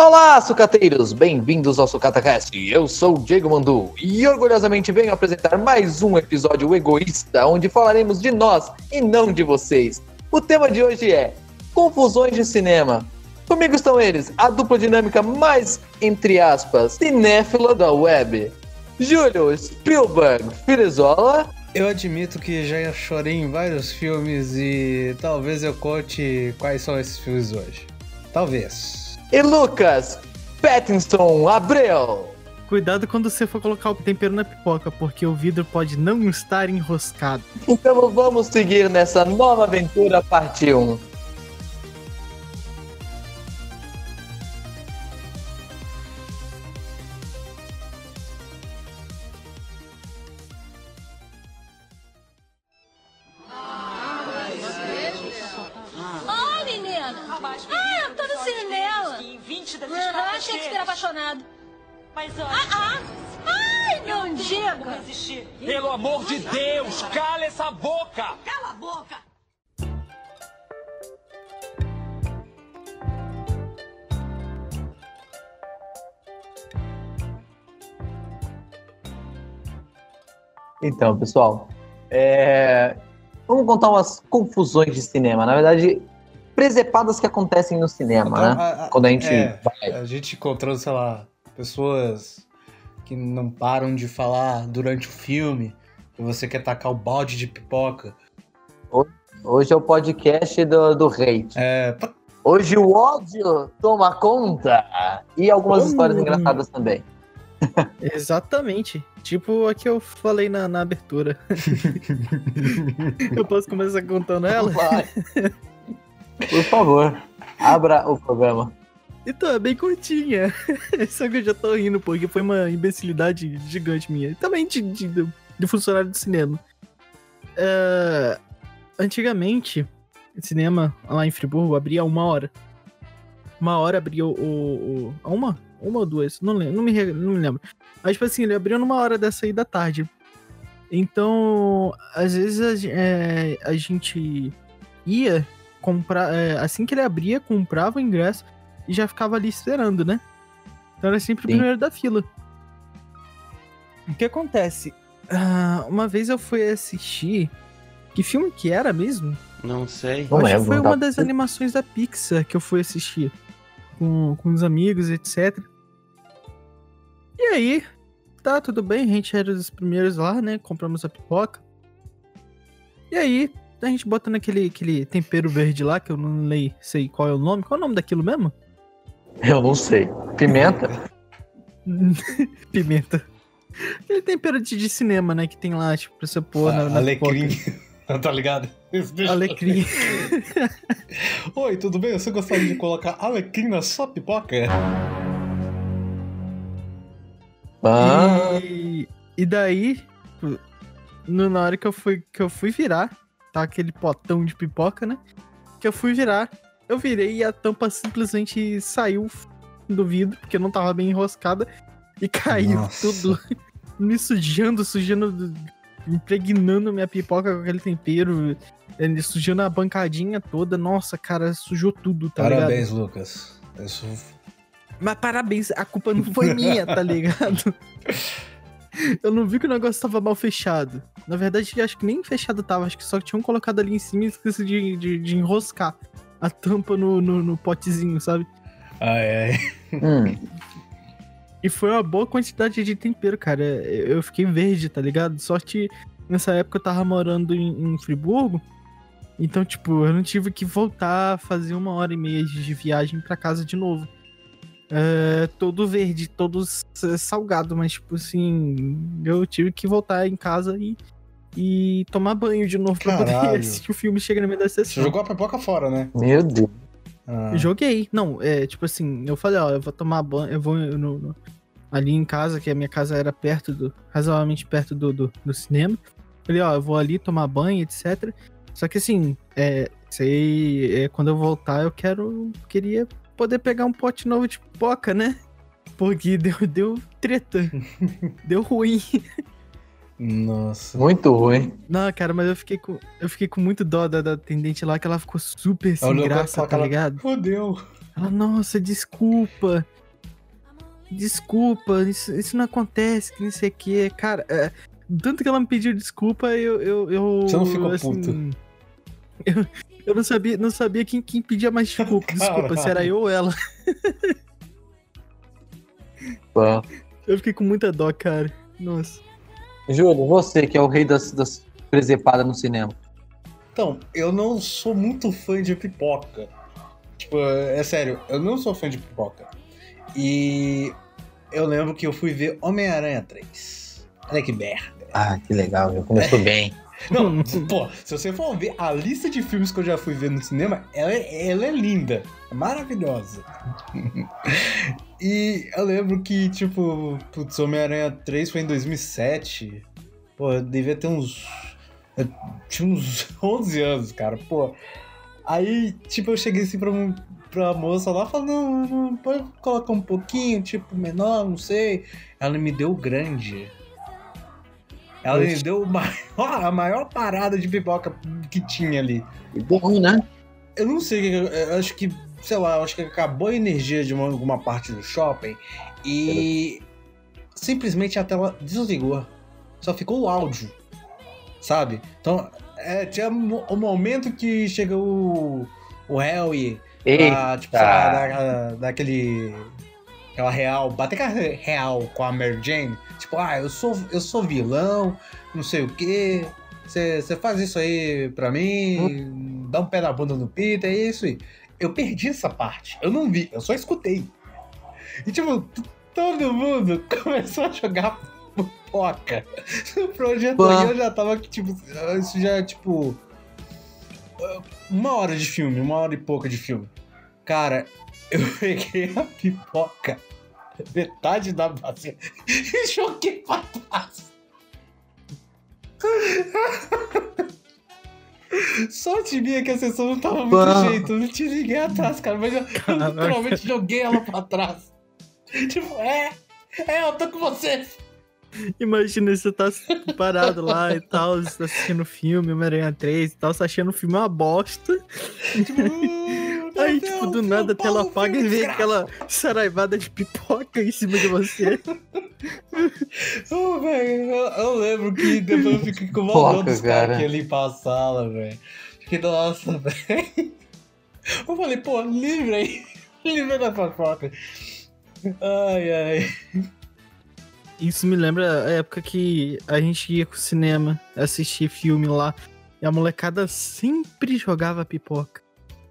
Olá, sucateiros! Bem-vindos ao SucataCast. Eu sou o Diego Mandu e orgulhosamente venho apresentar mais um episódio egoísta onde falaremos de nós e não de vocês. O tema de hoje é confusões de cinema. Comigo estão eles, a dupla dinâmica mais, entre aspas, cinéfila da web. Júlio Spielberg Filizola. Eu admito que já chorei em vários filmes e talvez eu conte quais são esses filmes hoje. Talvez. E Lucas Pattinson Abreu. Cuidado quando você for colocar o tempero na pipoca, porque o vidro pode não estar enroscado. Então vamos seguir nessa nova aventura, parte 1. Então, pessoal, é, vamos contar umas confusões de cinema. Na verdade, presepadas que acontecem no cinema, Então, né? a- a- Quando a gente é, vai. A gente encontrando, sei lá, pessoas que não param de falar durante o filme, que você quer tacar o balde de pipoca. Hoje é o podcast do, do hate. É, Hoje o ódio toma conta. E algumas Hum. histórias engraçadas também. Exatamente. Tipo a que eu falei na, na abertura. eu posso começar contando ela? Vai. Por favor, abra o programa. Então, é bem curtinha. Só que eu já tô rindo, porque foi uma imbecilidade gigante minha. Também de, de, de funcionário de cinema. É, antigamente, o cinema lá em Friburgo abria uma hora. Uma hora abria o. o, o- uma? Uma ou duas? Não lembro, não me, não me lembro. Mas, tipo assim, ele abriu numa hora dessa aí da tarde. Então, às vezes a, é, a gente ia comprar. é, assim que ele abria, comprava o ingresso e já ficava ali esperando, né? Então era sempre o Sim. primeiro da fila. O que acontece? Ah, uma vez eu fui assistir. Que filme que era mesmo? Não sei. Não Acho que foi uma tá- das animações da Pixar que eu fui assistir. Com, com os amigos, etc. E aí, tá, tudo bem, a gente era os primeiros lá, né? Compramos a pipoca. E aí, a gente bota naquele aquele tempero verde lá, que eu não lei, sei qual é o nome. Qual é o nome daquilo mesmo? Eu não sei. Pimenta? Pimenta. Aquele tempero de, de cinema, né? Que tem lá, tipo, pra você pôr na, na alecrim. pipoca. tá ligado? Alecrim. Oi, tudo bem? Você gostaria de colocar alecrim na sua pipoca? Ah, E, e daí, no- na hora que eu fui, que eu fui virar, tá aquele potão de pipoca, né? Que eu fui virar, eu virei e a tampa simplesmente saiu do vidro, porque não tava bem enroscada, e caiu Nossa. tudo, me sujando, sujando, impregnando minha pipoca com aquele tempero, eh, sujando a bancadinha toda. Nossa, cara, sujou tudo, tá ligado? Parabéns, Lucas. Isso Mas parabéns, a culpa não foi minha, tá ligado? Eu não vi que o negócio tava mal fechado. Na verdade, acho que nem fechado tava, acho que só tinham colocado ali em cima e esqueci de, de, de enroscar a tampa no, no, no potezinho, sabe? Ai, ai. hum. E foi uma boa quantidade de tempero, cara. Eu fiquei verde, tá ligado? Sorte, nessa época eu tava morando em, em Friburgo. Então, tipo, eu não tive que voltar a fazer uma hora e meia de viagem pra casa de novo. É, todo verde, todo salgado, mas, tipo assim, eu tive que voltar em casa e, e tomar banho de novo pra poder Caralho. assistir o filme chega na minha Você sessão. jogou a pipoca fora, né? Meu Deus. Ah. Joguei. Não, é tipo assim, eu falei, ó, eu vou tomar banho, eu vou no- no- ali em casa, que a minha casa era perto do. razoavelmente perto do, do, do cinema. Falei, ó, eu vou ali tomar banho, etc. Só que assim, é. Sei. É, quando eu voltar, eu quero. Queria poder pegar um pote novo de pipoca, né? Porque deu, deu treta. deu ruim. Nossa. Muito ruim. Não, cara, mas eu fiquei com, eu fiquei com muito dó da, da atendente lá, que ela ficou super sem com graça, tá ligado? Fudeu. Ah, nossa, desculpa. Desculpa, isso, isso não acontece, que não sei o que. Cara, é, tanto que ela me pediu desculpa, eu. eu, eu Você não ficou assim, puto? Eu, eu não sabia, não sabia quem, quem pedia mais desculpa, desculpa, se era eu ou ela. Eu fiquei com muita dó, cara. Nossa. Júlio, você que é o rei das, das presepadas no cinema. Então, eu não sou muito fã de pipoca. Tipo, é sério, eu não sou fã de pipoca. E eu lembro que eu fui ver Homem-Aranha 3. Olha que merda. Ah, que legal, já começou bem. Não, pô, se você for ver a lista de filmes que eu já fui ver no cinema, ela é, ela é linda, é maravilhosa. e eu lembro que, tipo, putz, Homem-Aranha 3 foi em 2007. Pô, eu devia ter uns. Eu tinha uns 11 anos, cara, pô. Aí, tipo, eu cheguei assim pra, pra moça lá, falando, não, não, pode colocar um pouquinho, tipo, menor, não sei. Ela me deu grande. Ela me deu maior- a maior parada de pipoca que tinha ali. Ruim, né? Eu não sei, eu acho que, sei lá, acho que acabou a energia de uma, alguma parte do shopping e simplesmente a tela desligou. Só ficou o áudio, sabe? Então, é, tinha o momento que chega o, o Harry Ei, pra, tipo, sei lá, dar, dar aquele. Aquela real, bater aquela real com a Mary Jane. Tipo, ah, eu sou, eu sou vilão, não sei o quê. Você faz isso aí pra mim, dá um pé na bunda no Peter, é isso aí. Eu perdi essa parte. Eu não vi, eu só escutei. E tipo, todo mundo começou a jogar pipoca no projetor. Pá. E eu já tava, tipo, isso já, tipo. Uma hora de filme, uma hora e pouca de filme. Cara, eu peguei a pipoca, metade da bacia, e joguei pra trás. Sorte minha que a sessão não tava muito jeito, eu não tinha ninguém atrás, cara, mas eu, eu literalmente joguei ela pra trás. Tipo, é, é, eu tô com você. Imagina você tá parado lá e tal, você tá assistindo o filme, Homem-Aranha 3 e tal, você tá achando o filme uma bosta. Tipo, "Uh, meu Aí, Deus, tipo, do nada a tela apaga e desgraça." aquela saraivada de pipoca em cima de você. Ô, velho, eu, eu lembro que depois eu fiquei com uma dor dos caras cara. que ia limpar a sala, velho. Fiquei, nossa, velho. Eu falei, pô, livre aí. Livre da fofoca. Ai, ai. Isso me lembra a época que a gente ia pro cinema assistir filme lá e a molecada sempre jogava pipoca.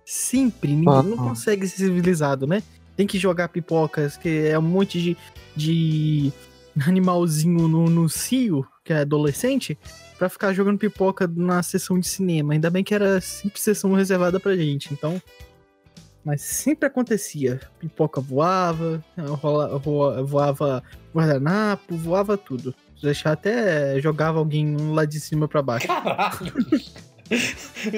Sempre. Ninguém não consegue ser civilizado, né? Tem que jogar pipocas, que é um monte de, de animalzinho no, no cio, que é adolescente, pra ficar jogando pipoca na sessão de cinema. Ainda bem que era sempre sessão reservada pra gente, então. Mas sempre acontecia. Pipoca voava, rola- roa- voava guardanapo, voava tudo. Deixar até jogava alguém lá de cima pra baixo. Caralho.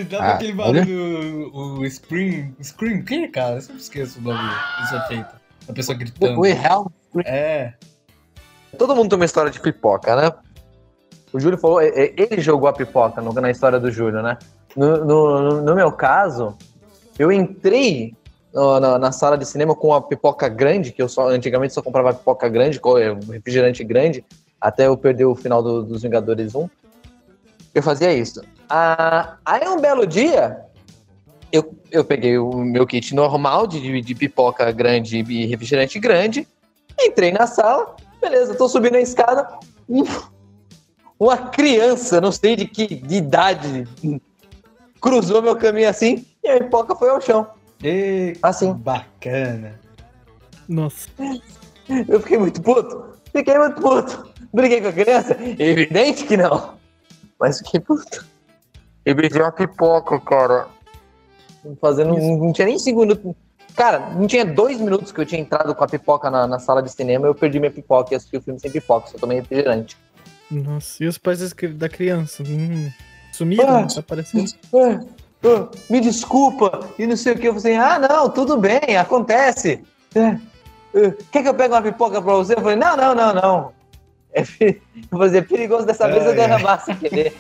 Dava Ah, aquele barulho, o, o Scream. Scream, que, cara? Eu sempre esqueço o nome desse efeito. A pessoa gritando. O real. É. Todo mundo tem uma história de pipoca, né? O Júlio falou, é- é- ele jogou a pipoca na história do Júlio, né? No, no- no meu caso, eu entrei na, na sala de cinema com a pipoca grande, que eu só antigamente só comprava pipoca grande, é, refrigerante grande, até eu perder o final do- dos Vingadores 1. Eu fazia isso. Ah, aí um belo dia, eu, eu peguei o meu kit normal de, de pipoca grande e refrigerante grande, entrei na sala, beleza, tô subindo a escada, um- uma criança, não sei de que de idade, cruzou meu caminho assim e a pipoca foi ao chão. E, Assim. Bacana. Nossa. Eu fiquei muito puto. Fiquei muito puto. Briguei com a criança? Evidente que não. Mas fiquei puto. E beijei uma pipoca, cara. Fazendo. Não, não tinha nem cinco minutos. Cara, não tinha dois minutos que eu tinha entrado com a pipoca na, na sala de cinema. Eu perdi minha pipoca e assisti o filme sem pipoca. Só tomei refrigerante. Nossa, e os pais da criança? Hum, sumiram? Ah. Desapareceram? Ah, ah, me desculpa. E não sei o que. Eu falei, ah, não, tudo bem, acontece. É, é, quer que eu pegue uma pipoca pra você? Eu falei, não, não, não, não. É, eu falei, é perigoso dessa vez eu derramar sem querer.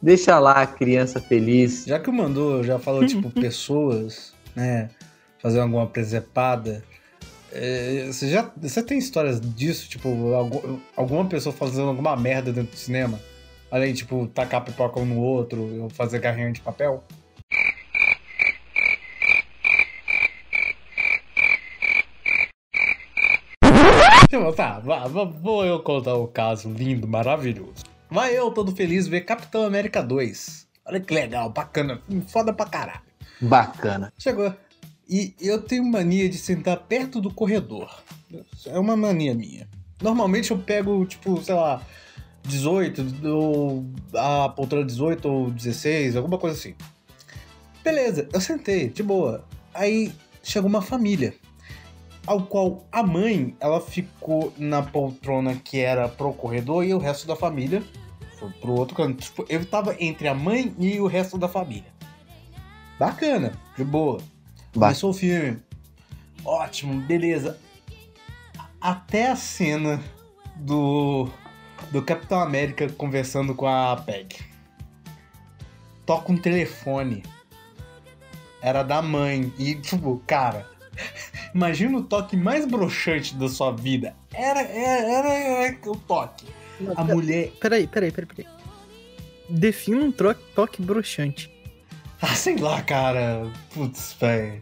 Deixa lá a criança feliz. Já que o Mandou já falou, tipo, pessoas, né? fazer alguma presepada. É, você já você tem histórias disso? Tipo, algu- alguma pessoa fazendo alguma merda dentro do cinema? Além, tipo, tacar pipoca um no outro, ou fazer carrinho de papel? Tipo, tá, vou eu contar o caso lindo, maravilhoso. Vai eu todo feliz ver Capitão América 2. Olha que legal, bacana, foda pra caralho. Bacana. Chegou. E eu tenho mania de sentar perto do corredor. É uma mania minha. Normalmente eu pego, tipo, sei lá, 18, ou a poltrona 18 ou 16, alguma coisa assim. Beleza, eu sentei, de boa. Aí chegou uma família, ao qual a mãe, ela ficou na poltrona que era pro corredor e o resto da família foi pro outro canto. Tipo, eu tava entre a mãe e o resto da família. Bacana, de boa. Começou o filme. Ótimo, beleza. Até a cena do, do Capitão América conversando com a Peg. Toca um telefone. Era da mãe. E, tipo, cara, imagina o toque mais broxante da sua vida. Era, era, era, era o toque. A mulher. Peraí, peraí, peraí, peraí. Defina um tro- toque broxante. Ah, sei lá, cara. Putz, velho.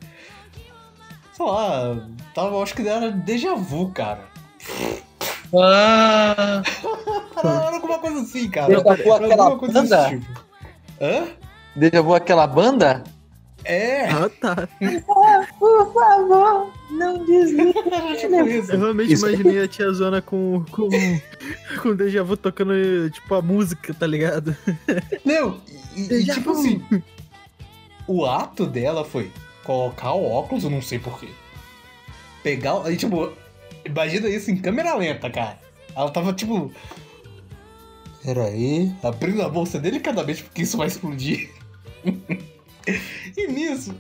Sei lá, tava, acho que era déjà vu, cara. Ah, Era, era alguma coisa assim, cara. Déjà vu Era aquela alguma coisa desse banda? tipo. Hã? Deja vu aquela banda? É, Ah, tá. Por favor, não desliga. Eu realmente Isso. imaginei a tia Zona com, com, com o Deja Vu tocando, tipo, a música, tá ligado? Não, e, e tipo assim, o ato dela foi colocar o óculos, eu não sei porquê. Pegar, o- aí tipo, imagina isso em câmera lenta, cara. Ela tava tipo. Peraí, abrindo a bolsa delicadamente porque isso vai explodir. e nisso,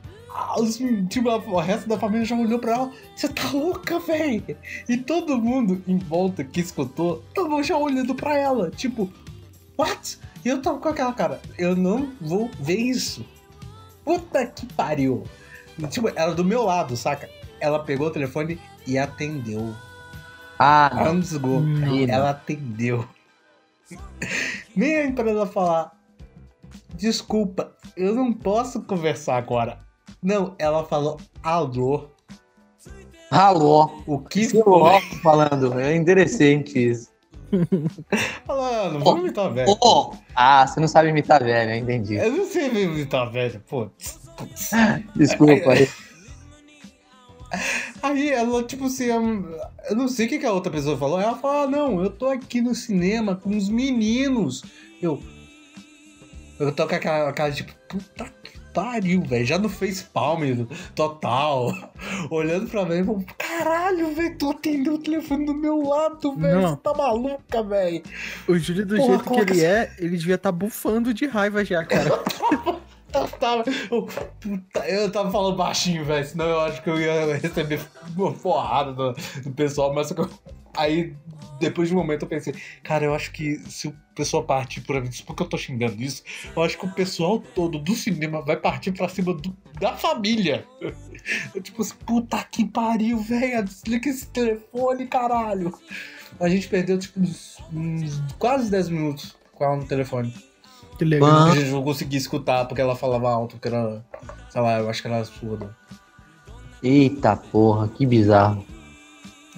os, tipo, o resto da família já olhou pra ela. Você tá louca, véi? E todo mundo em volta que escutou tava já olhando pra ela. Tipo, what? E eu tava com aquela cara, eu não vou ver isso. Puta que pariu. Tipo, ela do meu lado, saca? Ela pegou o telefone e atendeu. Ah, desligou. Não. Ela atendeu. Nem a empresa falar. Desculpa, eu não posso conversar agora. Não, ela falou alô. Alô. O que foi? falando. É interessante isso. Falando, vamos imitar velho. Ô, Ah, você não sabe imitar velho, eu entendi. Eu não sei imitar velho, pô. Desculpa aí. Aí ela, tipo assim, eu eu não sei o que, que a outra pessoa falou. Ela falou: ah, não, eu tô aqui no cinema com os meninos. Eu. Eu tô com aquela cara tipo, puta que pariu, velho. Já no face palm total. Olhando pra mim, eu, caralho, velho, tu atendeu o telefone do meu lado, velho. Você tá maluca, velho. O Júlio, do Porra, jeito que coloca ele é, ele devia estar bufando de raiva já, cara. Eu tava, eu, puta, eu tava falando baixinho, velho, senão eu acho que eu ia receber uma porrada do, do pessoal, mas só que eu- aí, depois de um momento, eu pensei, cara, eu acho que se o pessoal partir por mim, porque eu tô xingando isso, eu acho que o pessoal todo do cinema vai partir pra cima do- da família. Eu, tipo assim, puta que pariu, velho, desliga esse telefone, caralho. A gente perdeu, tipo, uns, uns quase 10 minutos com ela no telefone. Que legal. Ah. A gente não conseguia escutar porque ela falava alto, porque era. Sei lá, eu acho que ela era surda. Eita porra, que bizarro.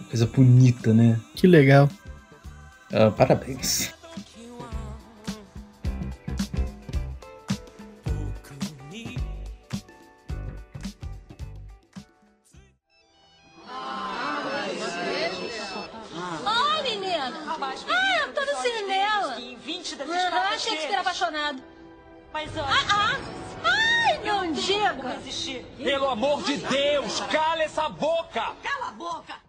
Coisa bonita, né? Que legal. Ah, parabéns. Oi, menina. Ah, eu tô no cinema. Em 20 das Aham, Shakespeare apaixonado. Mas olha, Ah, ai, não como diga. resistir? Pelo amor de Deus, cala essa boca! Cala a boca!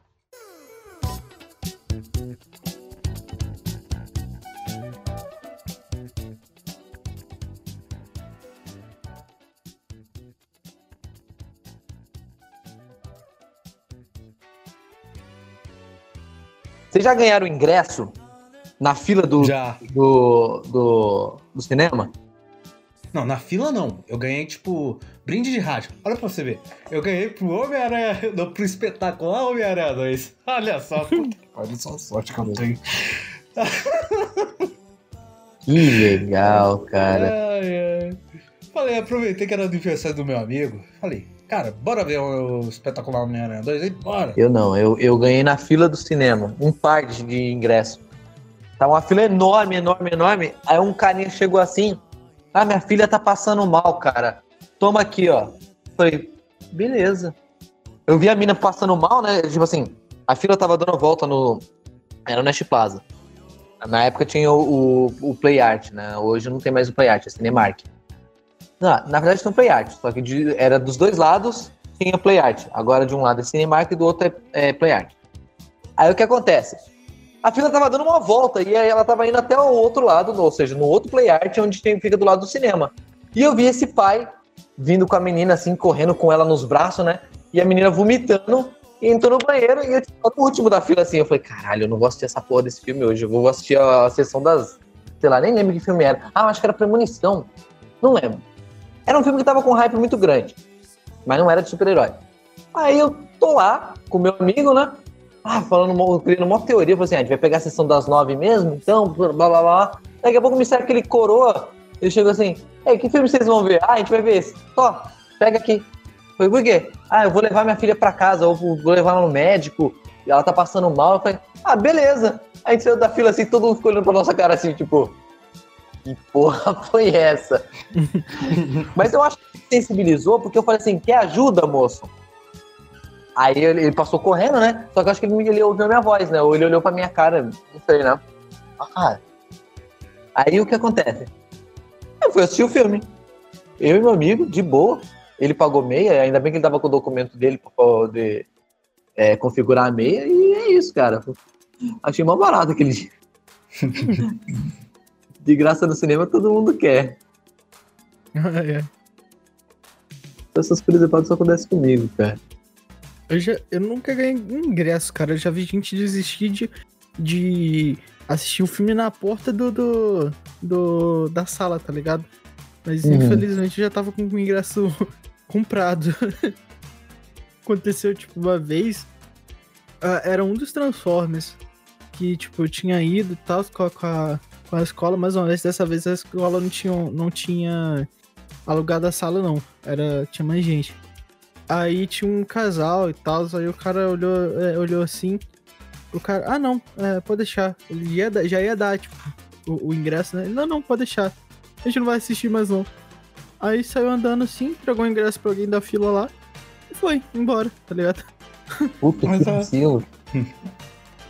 Vocês já ganharam ingresso na fila do, do, do, do cinema? Não, na fila não. Eu ganhei, tipo, brinde de rádio. Olha pra você ver. Eu ganhei pro Homem-Aranha, pro espetacular Homem-Aranha 2. Olha só, olha só sorte que eu tenho. Que legal, cara. Ai, ai. Falei, aproveitei que era o aniversário do meu amigo. Falei, cara, bora ver o espetacular Homem-Aranha 2 aí? Bora. Eu não, eu, eu ganhei na fila do cinema, um par de, ingresso. Tá uma fila enorme, enorme, enorme. Aí um carinha chegou assim, ah, minha filha tá passando mal, cara. Toma aqui, ó. Falei, beleza. Eu vi a mina passando mal, né? Tipo assim, a fila tava dando volta no. Era no Nest Plaza. Na época tinha o, o, o Play Art, né? Hoje não tem mais o Play Art, é Cinemark. Não, na verdade tem o Play Art, só que de- era dos dois lados tinha Play Art. Agora de um lado é Cinemark e do outro é, é Play Art. Aí o que acontece? A fila tava dando uma volta e aí ela tava indo até o outro lado, ou seja, no outro Play Art, onde tem, fica do lado do cinema. E eu vi esse pai vindo com a menina, assim, correndo com ela nos braços, né? E a menina vomitando e entrou no banheiro e eu tava no último da fila, assim. Eu falei, caralho, eu não vou assistir essa porra desse filme hoje. Eu vou assistir a sessão das. Sei lá, nem lembro que filme era. Ah, acho que era Premonição. Não lembro. Era um filme que tava com um hype muito grande. Mas não era de super-herói. Aí eu tô lá com meu amigo, né? Ah, falando, criando uma teoria, falei assim, ah, a gente vai pegar a sessão das nove mesmo, então, blá blá blá. Daqui a pouco me serve aquele coroa, ele chegou assim, ei, que filme vocês vão ver? Ah, a gente vai ver esse. Ó, pega aqui. Falei, por quê? Ah, eu vou levar minha filha pra casa, ou vou vou levar ela no médico, e ela tá passando mal. Eu falei, ah, beleza. A gente saiu da fila assim, todo mundo ficou olhando pra nossa cara assim, tipo, que porra foi essa? Mas eu acho que sensibilizou, porque eu falei assim, quer ajuda, moço? Aí ele, ele passou correndo, né? Só que eu acho que ele, ele ouviu a minha voz, né? Ou ele olhou pra minha cara, não sei, né? Ah. Aí o que acontece? Eu fui assistir o filme. Eu e meu amigo, de boa. Ele pagou meia, ainda bem que ele tava com o documento dele pra poder é, configurar a meia, e é isso, cara. Achei mó barato aquele dia. De graça no cinema todo mundo quer. É. Essas coisas só acontecem comigo, cara. Eu, já, eu nunca ganhei ingresso, cara. Eu já vi gente desistir de, de assistir o filme na porta do, do, do- da sala, tá ligado? Mas Uhum. infelizmente eu já tava com o ingresso comprado. Aconteceu, tipo, uma vez. ah, era um dos Transformers. Que, tipo, eu tinha ido e tal com a, com, a, com a escola, mas uma vez dessa vez a escola não tinha, não tinha alugado a sala, não. Era, tinha mais gente. Aí tinha um casal e tal, aí o cara olhou, é, olhou assim. O cara, ah não, é, pode deixar. Ele ia já ia dar, tipo, o, o ingresso, né? Ele, Não, não, pode deixar. A gente não vai assistir mais não. Aí saiu andando assim, entregou o ingresso pra alguém da fila lá e foi embora, tá ligado? Puta Mas que a- vacilo.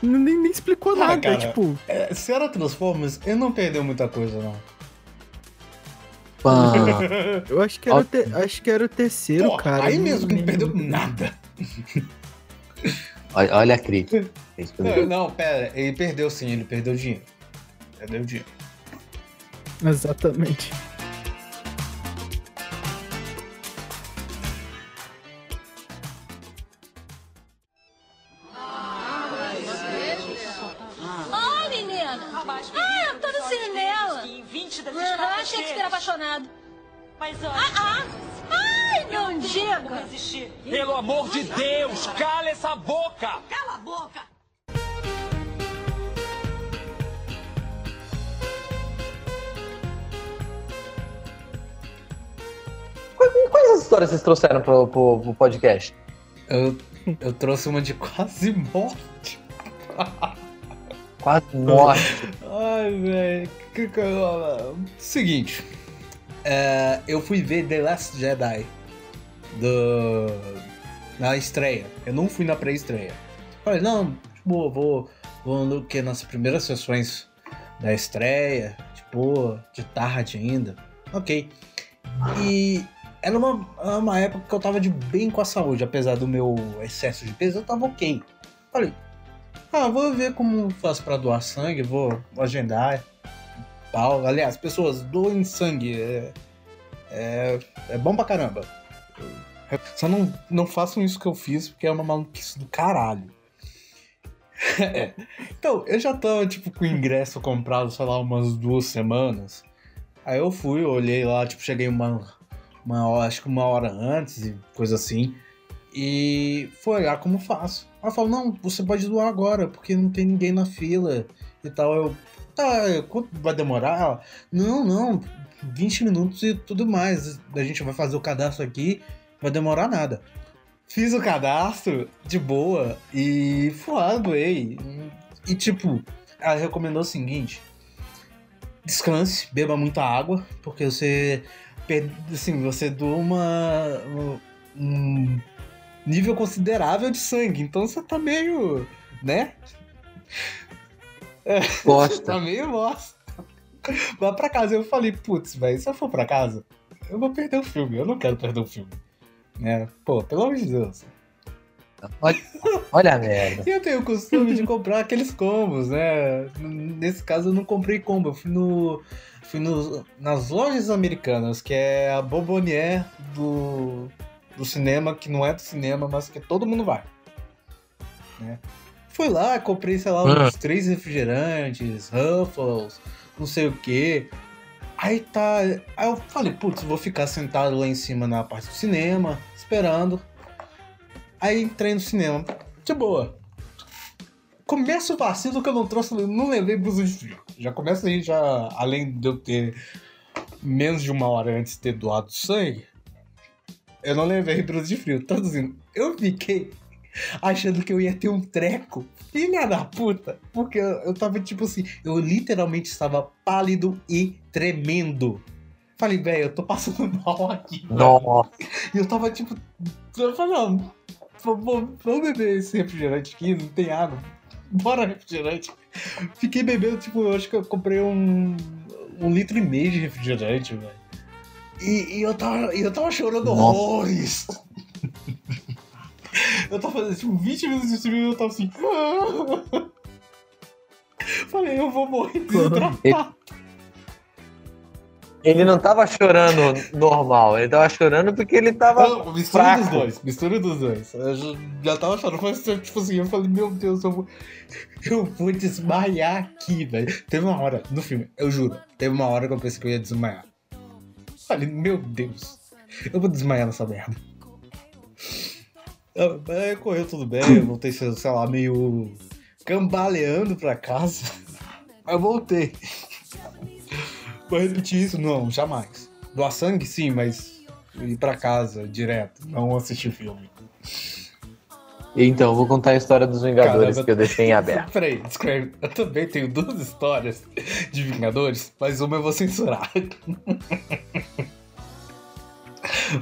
Nem, nem explicou Ah, nada, cara. tipo. É, se era Transformers, ele não perdeu muita coisa, não. Pá. Eu acho que era, o, te- acho que era o terceiro, Pô, cara. aí mesmo que não perdeu nada. olha, olha a crítica. É Não, não, pera, ele perdeu sim, ele perdeu dinheiro. Perdeu dinheiro. Exatamente. Mas olha, Ah, ai, não vou diga. resistir. Pelo amor de Deus, cala essa boca! Cala a boca! Quais, quais histórias vocês trouxeram pro, pro- pro podcast? Eu, eu trouxe uma de quase morte. Quase morte. Ai, velho. Seguinte. É, eu fui ver The Last Jedi. Do... Na estreia. Eu não fui na pré-estreia. Falei, não, tipo, vou, vou no que nas primeiras sessões da estreia. Tipo, de tarde ainda. Ok. E era uma, uma época que eu tava de bem com a saúde, apesar do meu excesso de peso, eu tava ok. Falei, ah, vou ver como faço pra doar sangue, vou agendar. Aliás, pessoas, doem sangue. É, é, é bom pra caramba. Só não, não façam isso que eu fiz, porque é uma maluquice do caralho. É. Então, eu já tava, tipo, com o ingresso comprado, sei lá, umas duas semanas. Aí eu fui, olhei lá, tipo, cheguei uma, uma hora, acho que uma hora antes e coisa assim. E foi olhar como faço. Ela falou, não, você pode doar agora, porque não tem ninguém na fila e tal. Eu, tá, quanto vai demorar? Não, não, 20 minutos e tudo mais. A gente vai fazer o cadastro aqui, vai demorar nada. Fiz o cadastro de boa e fui lá, doei. E tipo, ela recomendou o seguinte: descanse, beba muita água, porque você assim, você doa um nível considerável de sangue, então você tá meio, né? Gosta. Tá meio bosta. Vai pra casa. Eu falei, putz, velho, se eu for pra casa, eu vou perder o filme. Eu não quero perder o filme. Né? Pô, pelo amor de Deus. Olha, olha a merda. Eu tenho o costume de comprar aqueles combos, né? Nesse caso eu não comprei combo, eu fui no. Fui no, nas lojas americanas, que é a Bobonier do, do cinema, que não é do cinema, mas que todo mundo vai. Né? Fui lá, comprei, sei lá, uns três refrigerantes, Ruffles, não sei o que. Aí tá. Aí eu falei, putz, vou ficar sentado lá em cima na parte do cinema, esperando. Aí entrei no cinema. De boa. Começa o vacilo que eu não trouxe, não levei blusa de frio. Já começa aí, já, além de eu ter menos de uma hora antes de ter doado sangue, eu não levei blusa de frio. Traduzindo, eu fiquei achando que eu ia ter um treco. Filha da puta. Porque eu, eu tava tipo assim, eu literalmente estava pálido e tremendo. Falei, velho, eu tô passando mal aqui. velho." Nossa. E eu tava tipo. Eu falei, não, vamos, vamos beber esse refrigerante aqui, não tem água. Bora refrigerante. Fiquei bebendo, tipo, eu acho que eu comprei um, um litro e meio de refrigerante, velho. E, e eu tava, eu tava chorando Nossa. horrores. Eu tava fazendo tipo 20 minutos de filme e eu tava assim. Falei, eu vou morrer desidratado. Ele não tava chorando normal, ele tava chorando porque ele tava. Não, mistura fraco. dos dois, mistura dos dois. Eu já, já tava chorando, mas tipo assim, eu falei, meu Deus, eu vou, eu vou desmaiar aqui, velho. Teve uma hora, no filme, eu juro, teve uma hora que eu pensei que eu ia desmaiar. Falei, meu Deus, eu vou desmaiar nessa merda. Aí correu tudo bem, eu voltei, sei lá, meio cambaleando pra casa. Mas eu voltei. Vou repetir isso? Não, jamais. Doar sangue, sim, mas ir pra casa direto, não assistir filme. Então, eu vou contar a história dos Vingadores Caramba. que eu deixei em aberto. Peraí, descreve. Eu também tenho duas histórias de Vingadores, mas uma eu vou censurar.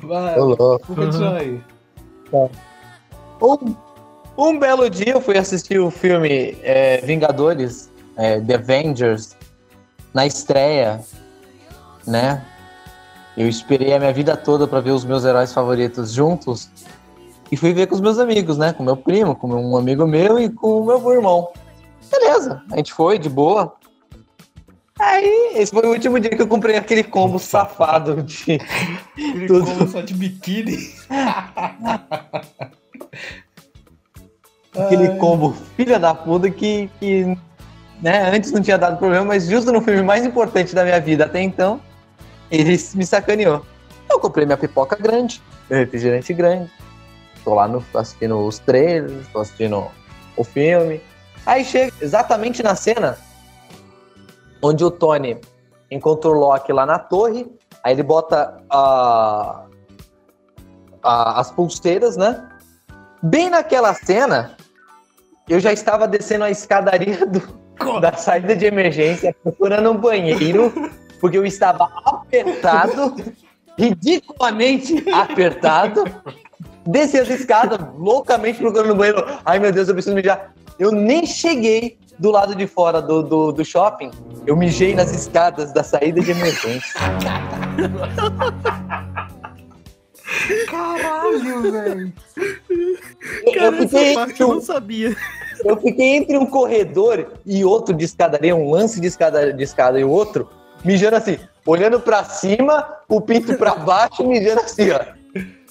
Vai, vou continuar aí. Um, um belo dia eu fui assistir o filme é, Vingadores, é, The Avengers, na estreia, né? Eu esperei a minha vida toda pra ver os meus heróis favoritos juntos e fui ver com os meus amigos, né? Com meu primo, com um amigo meu e com o meu irmão. Beleza, a gente foi de boa. Aí, esse foi o último dia que eu comprei aquele combo safado de Ele Tudo. come só de biquíni. aquele Ai. combo filha da puta que, que né, antes não tinha dado problema, mas justo no filme mais importante da minha vida até então, ele me sacaneou. Eu comprei minha pipoca grande, meu refrigerante grande, tô lá no, assistindo os trailers, tô assistindo o filme. Aí chega exatamente na cena onde o Tony encontra o Loki lá na torre, aí ele bota a, a- as pulseiras, né? Bem naquela cena, eu já estava descendo a escadaria do- da saída de emergência, procurando um banheiro, porque eu estava apertado, ridiculamente apertado. Desci as escadas, loucamente procurando um banheiro. Ai meu Deus, eu preciso mijar. Eu nem cheguei do lado de fora do, do, do shopping, eu mijei nas escadas da saída de emergência. Caralho, velho. Eu, Cara, essa fiquei parte entre eu um- não sabia. Eu fiquei entre um corredor e outro de escadaria, um lance de escada, de escada e o outro, mijando assim, olhando pra cima, o pinto pra baixo, mijando assim, ó.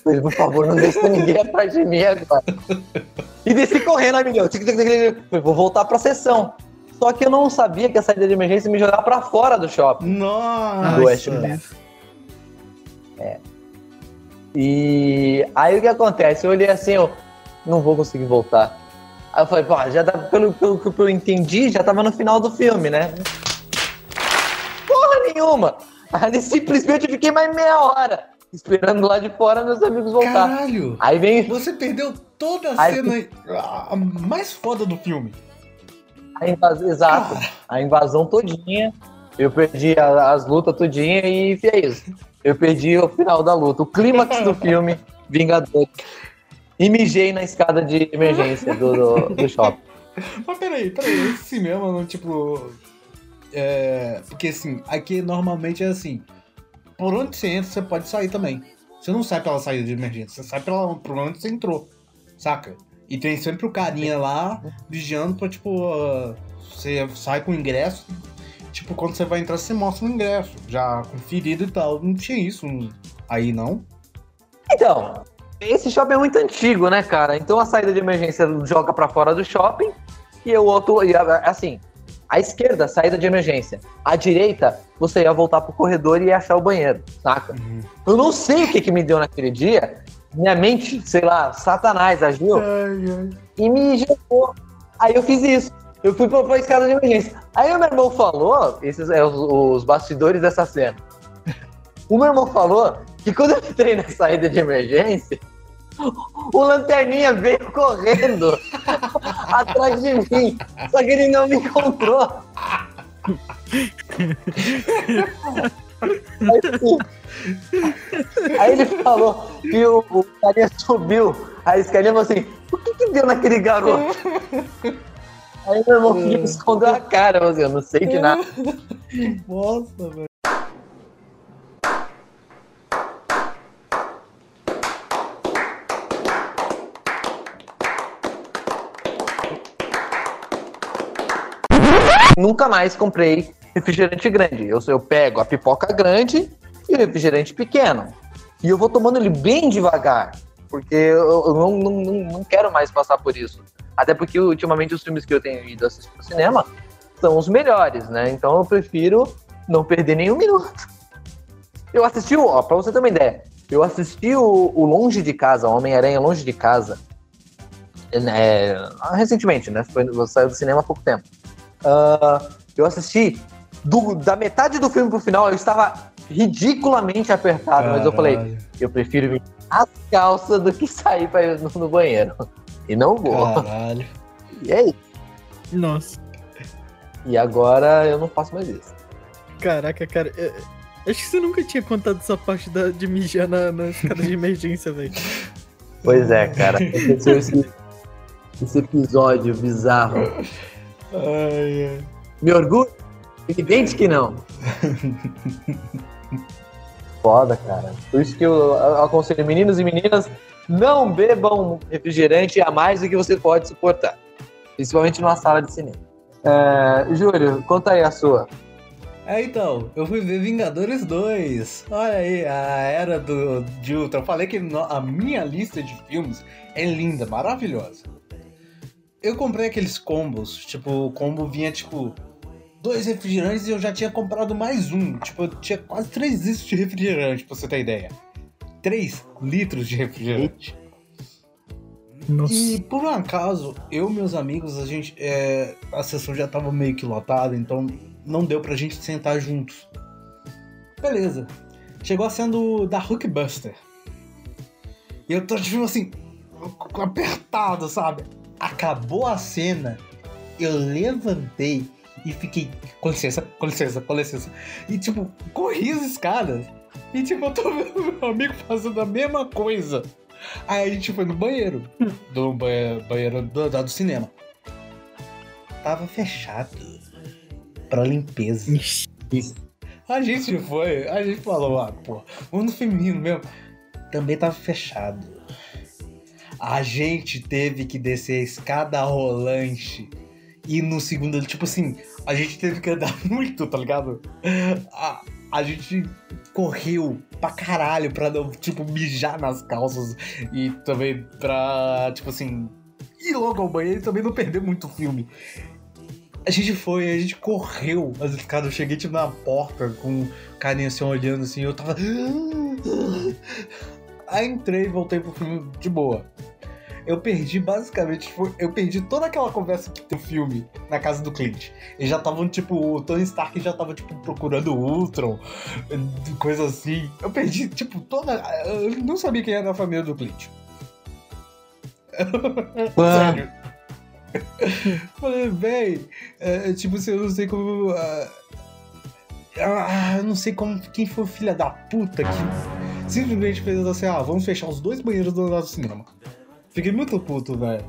Falei, por favor, não deixe ninguém atrás de mim agora. E desci correndo, amigão. Vou voltar pra sessão. Só que eu não sabia que a saída de emergência me jogava pra fora do shopping. Nossa! Do West Bank. E aí o que acontece? Eu olhei assim, eu não vou conseguir voltar. Aí eu falei, pô, já tá, pelo, pelo que eu entendi, já tava no final do filme, né? Porra nenhuma! Aí simplesmente eu fiquei mais meia hora esperando lá de fora meus amigos voltar. Caralho! Aí vem. Você perdeu toda a Aí- cena a mais foda do filme. A invasão, exato. A invasão todinha. Eu perdi a- as lutas todinha e é isso. Eu perdi o final da luta, o clímax do filme Vingadores. E mijei na escada de emergência do, do, do shopping. Mas peraí, peraí, esse cinema não, tipo. É. Porque assim, aqui normalmente é assim. Por onde você entra, você pode sair também. Você não sai pela saída de emergência, você sai pela, por onde você entrou. Saca? E tem sempre o carinha lá vigiando pra, tipo, ah, você sai com o ingresso. Tipo, quando você vai entrar, você mostra o ingresso, já conferido e tal. Não tinha isso aí, não? Então, esse shopping é muito antigo, né, cara? Então a saída de emergência joga pra fora do shopping e o outro, e assim, a esquerda, saída de emergência. A direita, você ia voltar pro corredor e ia achar o banheiro, saca? Eu não sei o que, que me deu naquele dia. Minha mente, sei lá, satanás agiu e me jogou. Aí eu fiz isso. Eu fui pra, pra escada de emergência. Aí o meu irmão falou, esses é os, os bastidores dessa cena. O meu irmão falou que quando eu entrei na saída de emergência, o lanterninha veio correndo atrás de mim. Só que ele não me encontrou. Aí, assim, aí ele falou que o, o carinha subiu. Aí esse carinha falou assim: o que, que deu naquele garoto? Aí meu irmão Felipe escondeu a cara, mas eu não sei de nada. Nossa, velho. Nunca mais comprei refrigerante grande. Eu, eu pego a pipoca grande e o refrigerante pequeno. E eu vou tomando ele bem devagar. Porque eu, eu não, não, não quero mais passar por isso. Até porque ultimamente os filmes que eu tenho ido assistir no cinema são os melhores, né? Então eu prefiro não perder nenhum minuto. Eu assisti, ó, pra você ter uma ideia, eu assisti o, o Longe de Casa, Homem-Aranha Longe de Casa, é, recentemente, né? Foi, saiu do cinema há pouco tempo. Ah, eu assisti do- da metade do filme pro final, eu estava ridiculamente apertado, mas eu falei, Caralho. eu prefiro me as calças do que sair pra ir no, no banheiro. E não vou. Caralho. E é isso. Nossa. E agora eu não faço mais isso. Caraca, cara. eu- Acho que você nunca tinha contado essa parte da, de mijar na, na escada de emergência, velho. Pois é, cara. Aconteceu esse, esse episódio bizarro. Ai, ai. Me orgulho? Evidente que não. Foda, cara. Por isso que eu aconselho meninos e meninas, não bebam refrigerante a mais do que você pode suportar. Principalmente numa sala de cinema. É, Júlio, conta aí a sua. É, então, eu fui ver Vingadores 2. Olha aí, a era do de Ultron. Eu falei que a minha lista de filmes é linda, maravilhosa. Eu comprei aqueles combos, tipo, o combo vinha, tipo, dois refrigerantes e eu já tinha comprado mais um. Tipo, eu tinha quase três litros de refrigerante, pra você ter ideia. Três litros de refrigerante. Nossa. E por um acaso, eu e meus amigos, a gente. é, a sessão já tava meio que lotada, então não deu pra gente sentar juntos. Beleza. Chegou a sendo da Hulkbuster. E eu tô tipo assim, apertado, sabe? Acabou a cena, eu levantei e fiquei. Com licença, com licença, com licença. E tipo, corri as escadas. E tipo, eu tô vendo meu amigo fazendo a mesma coisa. Aí a gente foi no banheiro. Do banhe- banheiro do, do cinema. Tava fechado. Pra limpeza. A gente foi, a gente falou, ah, pô, no feminino mesmo. Também tava fechado. A gente teve que descer a escada rolante. E no segundo, tipo assim, a gente teve que andar muito, tá ligado? A, a gente correu pra caralho pra não, tipo, mijar nas calças. E também pra, tipo assim, ir logo ao banheiro e também não perder muito filme. A gente foi, a gente correu as escadas. Eu cheguei tipo na porta com o carinha assim olhando assim. Eu tava. Aí entrei e voltei pro filme de boa. Eu perdi basicamente, tipo, eu perdi toda aquela conversa que tem filme na casa do Clint. Eles já estavam, tipo, o Tony Stark já tava, tipo, procurando o Ultron, coisa assim. Eu perdi, tipo, toda. Eu não sabia quem era a família do Clint. Sério. Falei, véi, é, tipo assim, eu não sei como. ah, ah, eu não sei como quem foi o filho da puta que simplesmente fez assim, ah, vamos fechar os dois banheiros do do cinema. Fiquei muito puto, velho.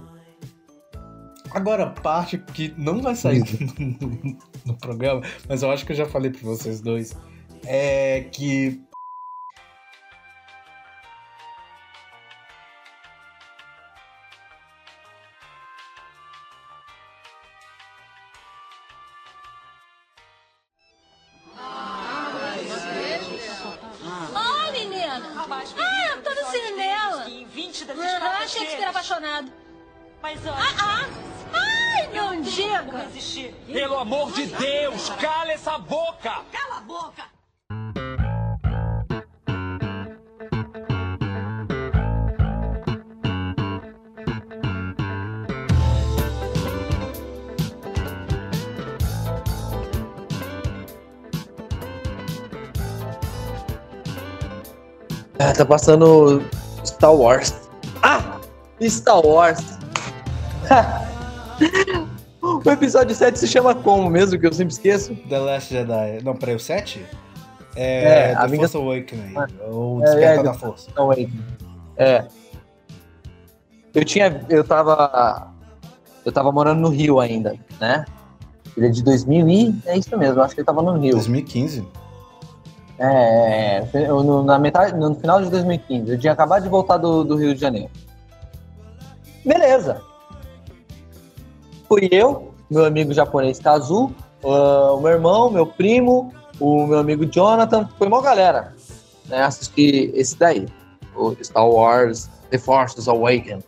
Agora, a parte que não vai sair no, no programa, mas eu acho que eu já falei pra vocês dois, é que tá passando Star Wars. Ah! Star Wars. o episódio 7 se chama como mesmo, que eu sempre esqueço? The Last Jedi. Não, peraí, o 7? É, É, a The vinga- Force Awakening. Ou É, Despertar é, da Força. É. Eu tinha. Eu tava. Eu tava morando no Rio ainda, né? Ele é de 2000 e. É isso mesmo, acho que ele tava no Rio. 2015? É, eu no, na metade, no final de 2015. Eu tinha acabado de voltar do, do Rio de Janeiro. Beleza. Fui eu, meu amigo japonês Kazu, ah, o meu irmão, meu primo, o meu amigo Jonathan, foi uma galera né, assistir esse daí, o Star Wars The Force Awakens.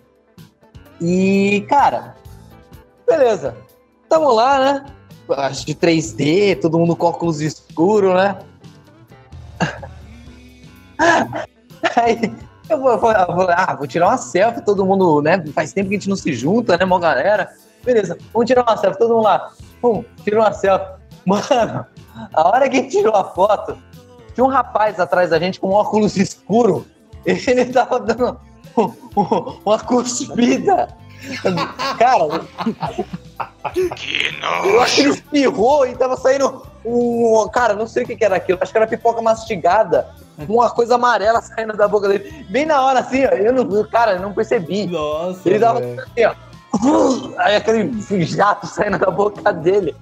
E, cara, beleza. Tamo lá, né? Acho de 3D, todo mundo com óculos escuro, né? Aí eu vou, eu vou- eu vou- ah, vou tirar uma selfie, todo mundo, né? Faz tempo que a gente não se junta, né, mó galera? Beleza, vamos tirar uma selfie, todo mundo lá. Pum, tirou uma selfie. Mano, a hora que tirou a foto, tinha um rapaz atrás da gente com um óculos escuro. Ele tava dando um- um- uma cuspida. Cara, que ele espirrou e tava saindo um. Cara, não sei o que, que era aquilo. Acho que era pipoca mastigada. Uma coisa amarela saindo da boca dele. Bem na hora, assim, ó. Eu não, cara, eu não percebi. Nossa, Ele tava velho. assim, ó. Aí aquele jato saindo da boca dele.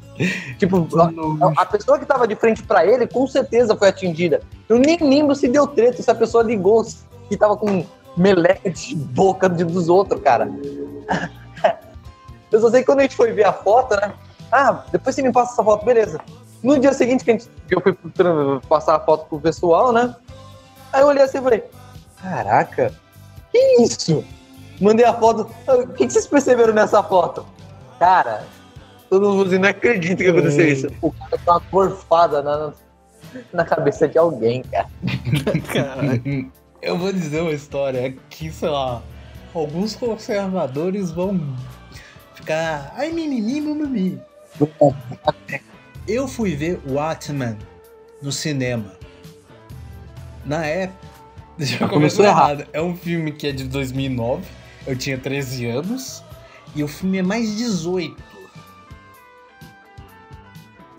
Tipo, a, a pessoa que tava de frente pra ele, com certeza foi atingida. Eu nem lembro se deu treta, se a pessoa ligou que tava com meleca de boca de- dos outros, cara. Eu só sei que quando a gente foi ver a foto, né? Ah, depois você me passa essa foto, beleza. No dia seguinte que, gente, que eu fui passar a foto pro pessoal, né? Aí eu olhei assim e falei, caraca, que isso? Mandei a foto. "Ah, O que, que vocês perceberam nessa foto? Cara, todo mundo assim, não acredita que aconteceu isso. O cara tá uma gorfada na, na cabeça de alguém, cara. Caralho. Eu vou dizer uma história que, sei lá, alguns conservadores vão ficar. Ai, mimimi, mimimi. Eu fui ver Watchmen no cinema. Na época. Já Começou errado. É um filme que é de 2009. Eu tinha 13 anos. E o filme é mais 18.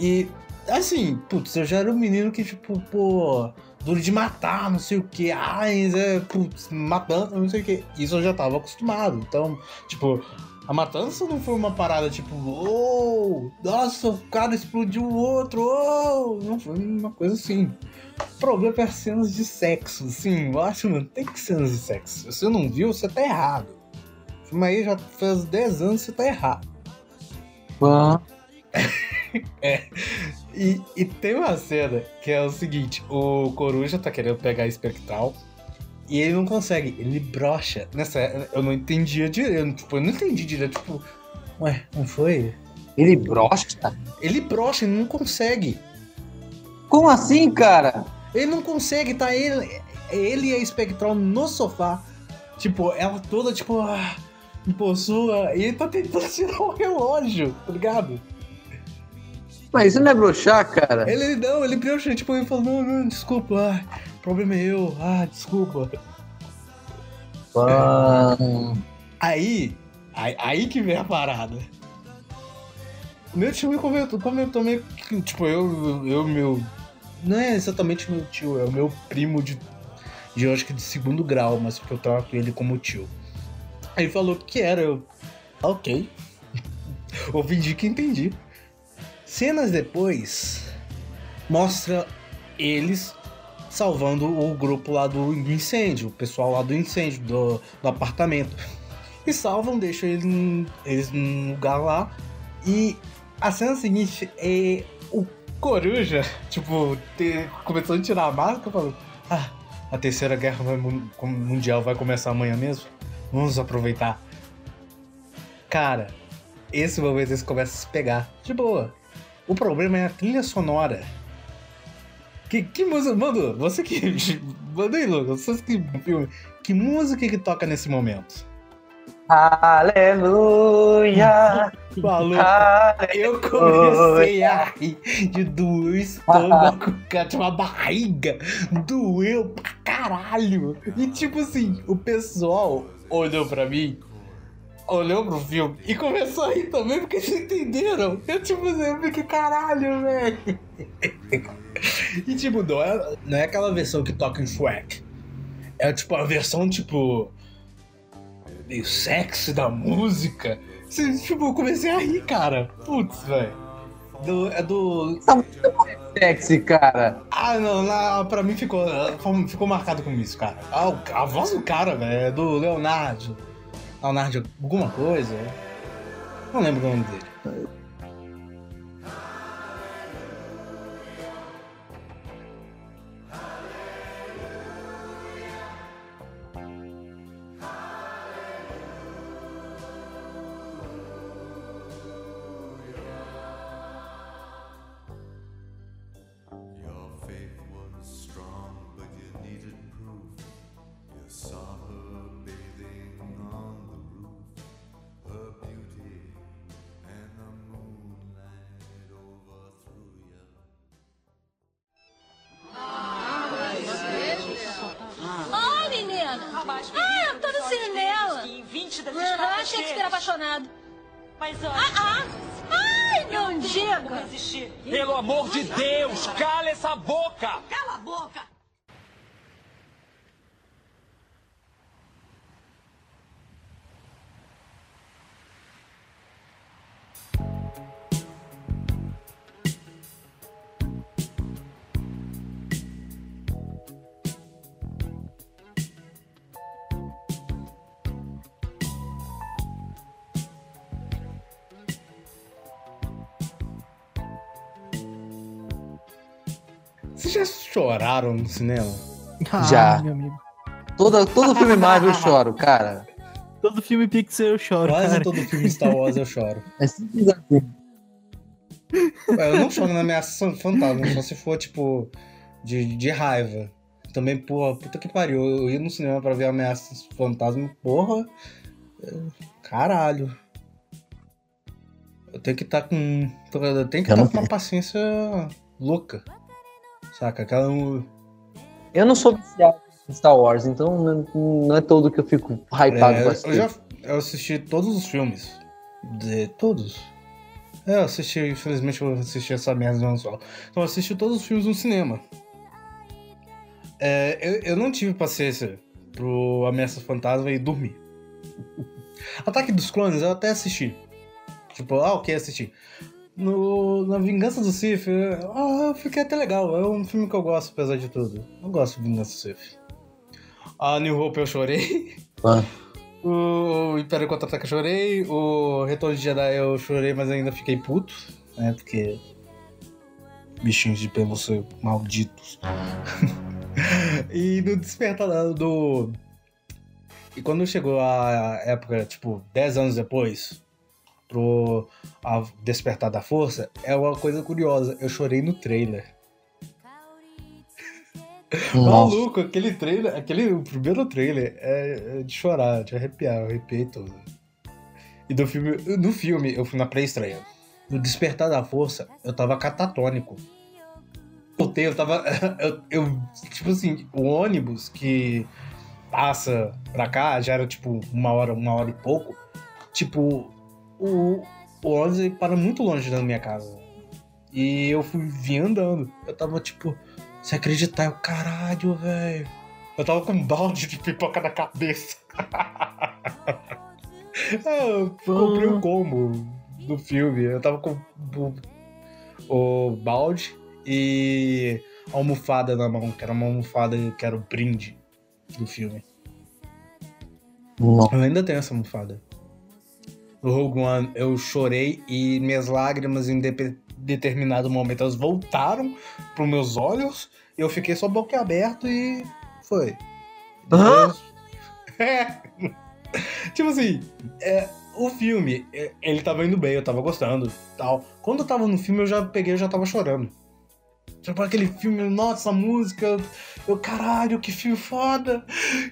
E, assim, putz, eu já era um menino que, tipo, pô, duro de matar, não sei o que. Ai, é, putz, matando, não sei o que. Isso eu já tava acostumado. Então, tipo, a matança não foi uma parada tipo, oh, nossa, o cara explodiu o outro, oh, não foi uma coisa assim. O problema é as cenas de sexo, sim, eu acho, mano, tem que cenas de sexo. Se você não viu, você tá errado. O filme aí já faz 10 anos, você tá errado. Fã. E, e tem uma cena que é o seguinte: o Coruja tá querendo pegar a espectral e ele não consegue, ele brocha. Nessa eu não entendia direito, tipo, eu não entendi direito, tipo, ué, não foi? Ele brocha? Ele brocha, ele não consegue. Como assim, cara? Ele não consegue, tá ele, ele e a Espectral no sofá. Tipo, ela toda, tipo, ah, possua. E ele tá tentando tirar o relógio, tá ligado? Mas isso não é broxar, cara? Ele não, ele brocha, tipo, ele falou, não, não, desculpa, ah, problema é eu, ah, desculpa. Ah, Aí, aí, aí que vem a parada. Meu tio me comentou, comentou meio que, tipo, eu, eu, meu. Não é exatamente meu tio, é o meu primo de, de eu acho que de segundo grau, mas porque eu trato ele como tio. Aí ele falou que era, eu. Ok. Vou fingir que entendi. Cenas depois mostra eles salvando o grupo lá do incêndio, o pessoal lá do incêndio, do, do apartamento. E salvam, deixam eles, num- lugar lá. E a cena seguinte é o Coruja, tipo, ter, começando a tirar a máscara, falando: Ah, a terceira guerra mundial vai começar amanhã mesmo? Vamos aproveitar. Cara, esse momento eles começam a se pegar. De boa. O problema é a trilha sonora. Que, que música. Mano, você que. Manda aí, Lucas. Você que. Que música que toca nesse momento? aleluia! Aleluia. eu comecei a rir de doer o estômago, cara, tinha uma barriga, doeu pra caralho. E tipo assim, o pessoal olhou pra mim, olhou pro filme e começou a rir também, porque eles entenderam. Eu tipo assim, eu fiquei caralho, velho. E tipo, não é, não é aquela versão que toca em Shrek. É tipo a versão, tipo. meio sexy da música. Assim, Tipo, eu comecei a rir, cara. Putz, velho. Do- é do. Sexy, cara. Ah, não, lá, pra mim ficou, ficou marcado com isso, cara. Ah, a voz do cara, velho, é do Leonardo. Leonardo alguma coisa. Não lembro o nome dele. Vocês já choraram no cinema? Ah, Já. meu amigo. Toda, todo filme Marvel eu choro, cara. Todo filme Pixar eu choro, Quase cara. todo filme Star Wars eu choro. É simples assim. Ué, Eu não choro na ameaça fantasma, só se for, tipo, de, de raiva. Também, porra, puta que pariu. Eu ia no cinema pra ver ameaças fantasma, porra. Caralho. Eu tenho que estar com. Eu tenho que estar não com uma paciência louca. Saca? Aquela. Eu não sou viciado em Star Wars, então não, não é todo que eu fico hypado É, com eu, assistir. já eu assisti todos os filmes. De todos. É, eu assisti, infelizmente eu assisti essa merda de só. Então eu assisti todos os filmes no cinema. É, eu, eu não tive paciência pro Ameaça Fantasma e dormir. Ataque dos Clones eu até assisti. Tipo, ah, ok, assisti. No, na Vingança do Sith, eu, ah, fiquei até legal. É um filme que eu gosto, apesar de tudo. Eu gosto de Vingança do Sith. A New Hope eu chorei. Ah. O Império Contra-Ataca eu chorei. O Retorno de Jedi eu chorei, mas ainda fiquei puto. Né? Porque. Bichinhos de pelúcia malditos. e no Despertar do. E quando chegou a época, tipo, 10 anos depois, pro a Despertar da Força, é uma coisa curiosa. Eu chorei no trailer. Maluco, aquele trailer, aquele o primeiro trailer é, é de chorar, de arrepiar, eu arrepiei todo. E do filme, no filme, eu fui na pré-estreia. No Despertar da Força, eu tava catatônico. Voltei, eu tava. Eu, eu, tipo assim, o ônibus que passa pra cá já era tipo uma hora, uma hora e pouco. Tipo, o, o ônibus ele para muito longe da minha casa. E eu fui vir andando. Eu tava tipo, se acreditar, eu caralho, velho. Eu tava com um balde de pipoca na cabeça. É, eu comprei o combo do filme. Eu tava com o, o balde e a almofada na mão, que era uma almofada que era o brinde do filme. Nossa. Eu ainda tenho essa almofada. No Rogue One eu chorei e minhas lágrimas em de- determinado momento elas voltaram pros meus olhos e eu fiquei só boca aberto e foi. Hã? É. tipo assim, é, o filme, é, ele tava indo bem, eu tava gostando tal. Quando eu tava no filme, eu já peguei, eu já tava chorando. Tipo, aquele filme, nossa, música, eu, caralho, que filme foda!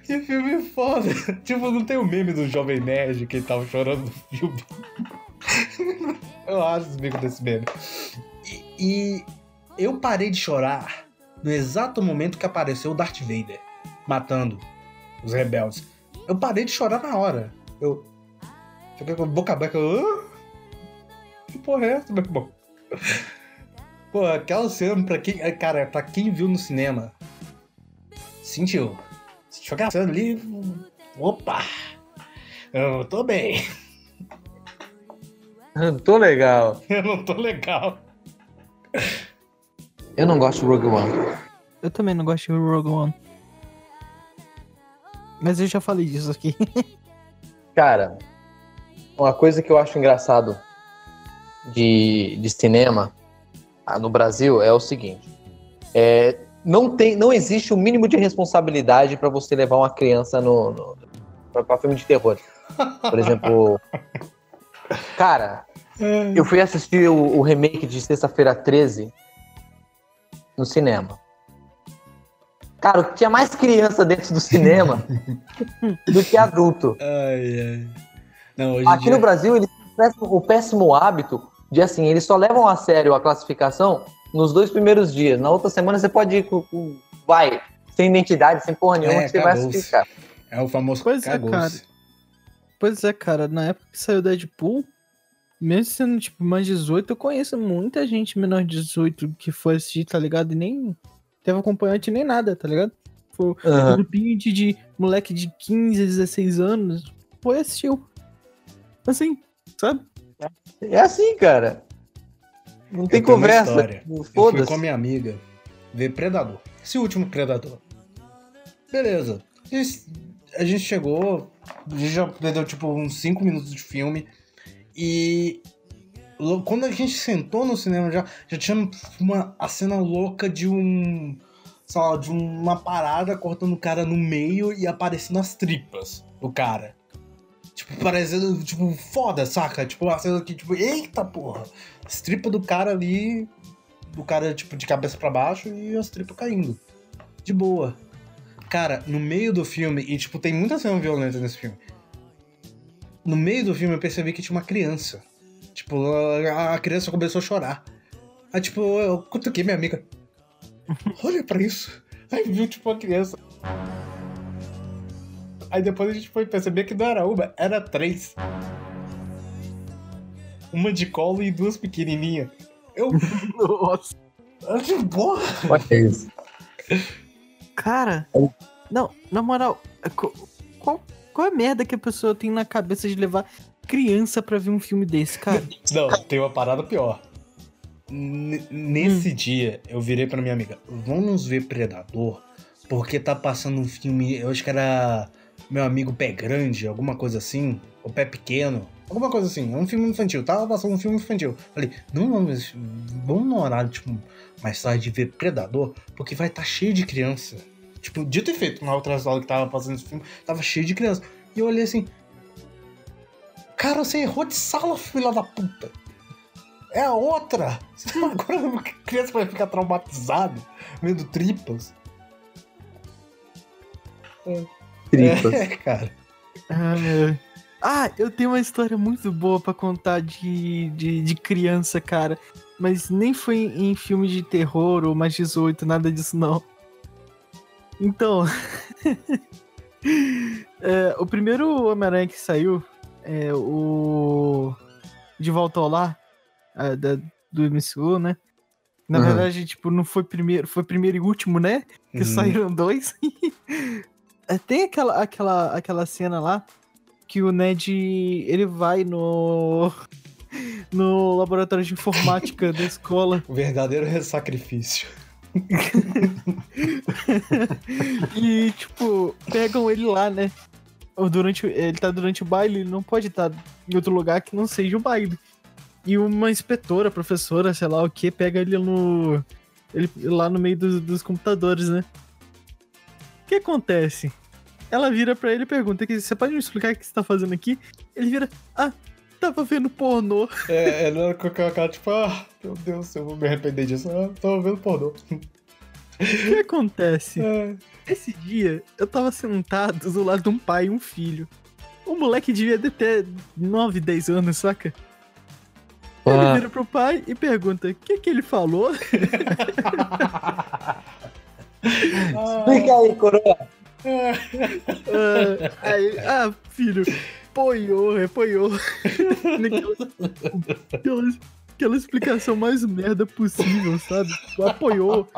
Que filme foda! tipo, não tem o meme do Jovem Nerd que ele tava chorando no filme. eu acho os bicos desse meme. E, e eu parei de chorar no exato momento que apareceu o Darth Vader matando os rebeldes. Eu parei de chorar na hora. Eu fiquei com a boca aberta. eu, "Hã? Que porra é essa, meu irmão? Pô, aquela cena, pra quem. Cara, pra quem viu no cinema, sentiu. Sentiu aquela cena ali. Opa! Eu tô bem. Tô legal. Eu não tô legal. Eu não gosto de Rogue One. Eu também não gosto de Rogue One. Mas eu já falei disso aqui. Cara, uma coisa que eu acho engraçado de, de cinema no Brasil é o seguinte: é, não, tem, não existe o mínimo de responsabilidade pra você levar uma criança no, no pra, pra filme de terror. Por exemplo, cara, eu fui assistir o, o remake de Sexta-feira 13 no cinema. Cara, tinha mais criança dentro do cinema do que adulto. Ai, ai. Não, Aqui dia... no Brasil, eles têm o péssimo hábito de assim, eles só levam a sério a classificação nos dois primeiros dias. Na outra semana você pode ir com, com- vai, sem identidade, sem porra nenhuma, É, que você vai cara. É o famoso Pois é, cara. Pois é, cara, na época que saiu Deadpool, mesmo sendo tipo mais 18, eu conheço muita gente menor de 18 que foi assistir, tá ligado? E nem teve acompanhante nem nada, tá ligado? Foi um Aham. grupinho de, de moleque de 15, 16 anos, foi assistiu. Assim, sabe? É assim, cara. Não tem conversa. história. Eu fui com a minha amiga ver Predador. Esse último Predador. Beleza. A gente, chegou, a gente já perdeu tipo uns 5 minutos de filme. E quando a gente sentou no cinema já, já tinha uma, a cena louca de um. Sei lá, de uma parada cortando o cara no meio e aparecendo as tripas do cara. Tipo, parecendo, tipo, foda, saca? Tipo, uma cena que, tipo, eita porra! As tripas do cara ali, do cara, tipo, de cabeça pra baixo e as tripas caindo. De boa. Cara, no meio do filme, e tipo, tem muita cena violenta nesse filme. No meio do filme eu percebi que tinha uma criança. Tipo, a, a criança começou a chorar. Aí, tipo, eu cutuquei minha amiga. Olha pra isso. Aí viu, tipo, uma criança. Aí depois a gente foi perceber que não era uma, era três. Uma de colo e duas pequenininhas. Eu. Nossa. eu tipo, porra. Olha isso. Cara, não, na moral, é qual, qual é a merda que a pessoa tem na cabeça de levar criança pra ver um filme desse, cara? Não, tem uma parada pior. N- nesse dia, eu virei pra minha amiga: vamos ver Predador, porque tá passando um filme, eu acho que era Meu Amigo Pé Grande, alguma coisa assim, ou Pé Pequeno, alguma coisa assim, um filme infantil, tava passando um filme infantil. Falei: não vamos, no horário, tipo, mais tarde ver Predador, porque vai estar tá cheio de criança. Tipo, dito e feito, na outra sala que tava passando esse filme, tava cheio de criança. E eu olhei assim. Cara, você errou de sala, filha da puta. É a outra. Agora a criança vai ficar traumatizada, vendo tripas. Tripas. É, cara. Ah, Ah, eu tenho uma história muito boa pra contar de, de, de criança, cara. Mas nem foi em filme de terror ou mais 18, nada disso não. Então. é, o primeiro Homem-Aranha que saiu, é o. De Volta ao Lar, a, da, do MCU, né? Na Uhum. verdade, tipo, não foi primeiro, foi primeiro e último, né? Que Uhum. saíram dois. É, Tem aquela, aquela, aquela cena lá que o Ned ele vai no no laboratório de informática da escola O verdadeiro sacrifício. e tipo pegam ele lá, né? Durante, ele tá durante o baile, ele não pode estar em outro lugar que não seja o baile. E uma inspetora, professora, sei lá o que, pega ele no ele lá no meio dos, dos computadores, né? O que acontece? Ela vira pra ele e pergunta: "Que- Você pode me explicar o que você tá fazendo aqui? Ele vira: Ah, tava vendo pornô. É, ela com aquela cara tipo, ah, meu Deus, eu vou me arrepender disso. Ah, tava vendo pornô. O que acontece? É. Esse dia, eu tava sentado do lado de um pai e um filho. O moleque devia de ter 9, 10 anos, saca? Ele Ah, vira pro pai e pergunta: O que que ele falou? Explica aí, coroa. Ah, aí, ah, filho, apoiou, apoiou. Aquela, aquela explicação mais merda possível, sabe? Tipo, Apoiou.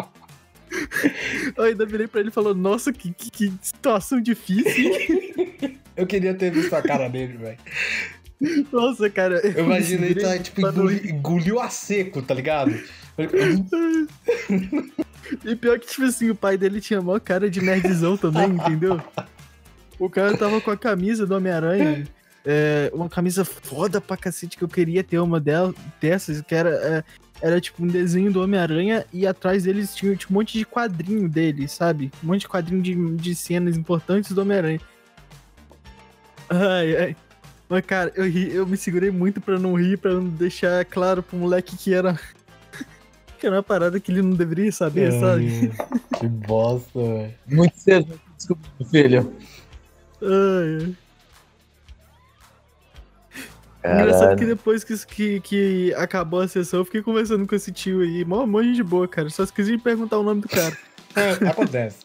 Eu ainda virei pra ele e falou, nossa, que, que, que situação difícil. Eu queria ter visto a cara dele, velho. Nossa, cara. Eu imagino ele tá, tipo, Pra não engoli- engoliu a seco, tá ligado? E pior que, tipo assim, o pai dele tinha maior cara de nerdzão também, entendeu? O cara tava com a camisa do Homem-Aranha. é, uma camisa foda pra cacete que eu queria ter uma del- dessas, que era, é, era tipo um desenho do Homem-Aranha e atrás deles tinha tipo, um monte de quadrinho dele, sabe? Um monte de quadrinho de, de cenas importantes do Homem-Aranha. Ai, ai. Mas, cara, eu, ri, eu me segurei muito pra não rir, pra não deixar claro pro moleque que era. Que era uma parada que ele não deveria saber, sabe? Ai, Que bosta, velho. Muito cedo, desculpa, filho. Ai, ai. Engraçado que depois que, que, que acabou a sessão, eu fiquei conversando com esse tio aí. Mó mó gente de boa, cara. Só esqueci de perguntar o nome do cara. É, acontece.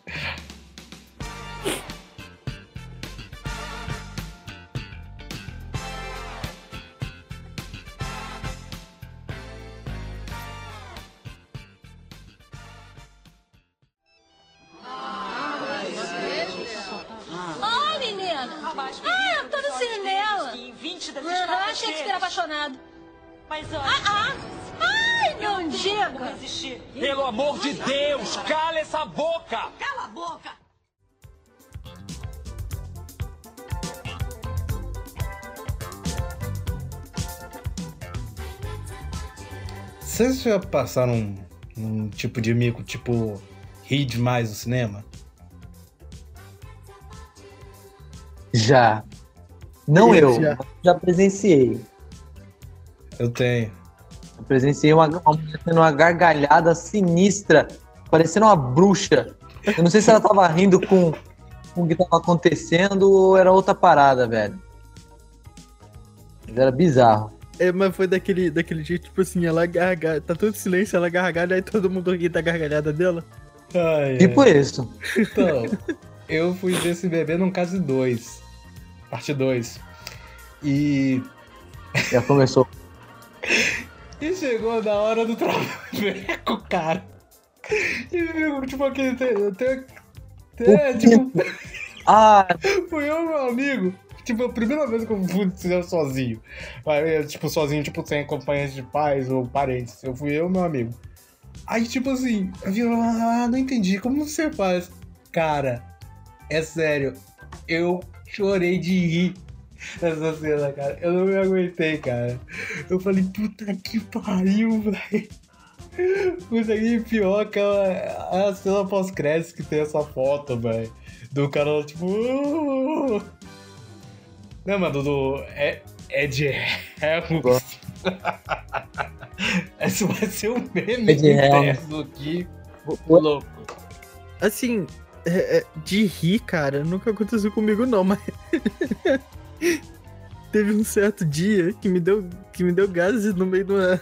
Ah, eu tô no cinema. Em 20 das Ah, estradas Shakespeare apaixonado. Mas olha, Ah, ai, não diga. Pelo amor de Deus, cala essa boca! Cala a boca! Vocês já passaram um, um tipo de mico, tipo, rir demais no cinema? Já. Não Eu eu, já. já presenciei. Eu tenho. Eu presenciei uma, uma mulher tendo uma gargalhada sinistra, parecendo uma bruxa. Eu não sei se ela tava rindo com, com o que tava acontecendo ou era outra parada, velho. Mas era bizarro. É, mas foi daquele, daquele jeito, tipo assim, ela gargalha. Tá todo silêncio, ela gargalha, aí todo mundo ri da gargalhada dela. Ai, Tipo ai. isso. Então, eu fui ver esse bebê num caso 2. Parte 2. E, Já começou. e chegou na hora do traveco, cara. E tipo, aquele. Tem, tem, é, tipo, Ah, fui eu meu amigo. Tipo, a primeira vez que eu fui cinema sozinho. Eu, Tipo, sozinho, tipo, sem acompanhante de pais ou parentes. Eu fui eu meu amigo. Aí, tipo assim, eu vi, ah, não entendi. Como você faz? Cara, é sério. Eu chorei de rir nessa cena, cara. Eu não me aguentei, cara. Eu falei, puta que pariu, velho. Puta que pior aquela a cena pós-crédito que tem essa foto, velho. Do cara, tipo. "Uh". Não, mano, do. É, Ed Helms. Esse vai ser um meme Ed Helms. interno. O- Louco. Assim, é- é, de rir, cara, nunca aconteceu comigo não, mas. Teve um certo dia que me deu, que me deu gases no meio de uma,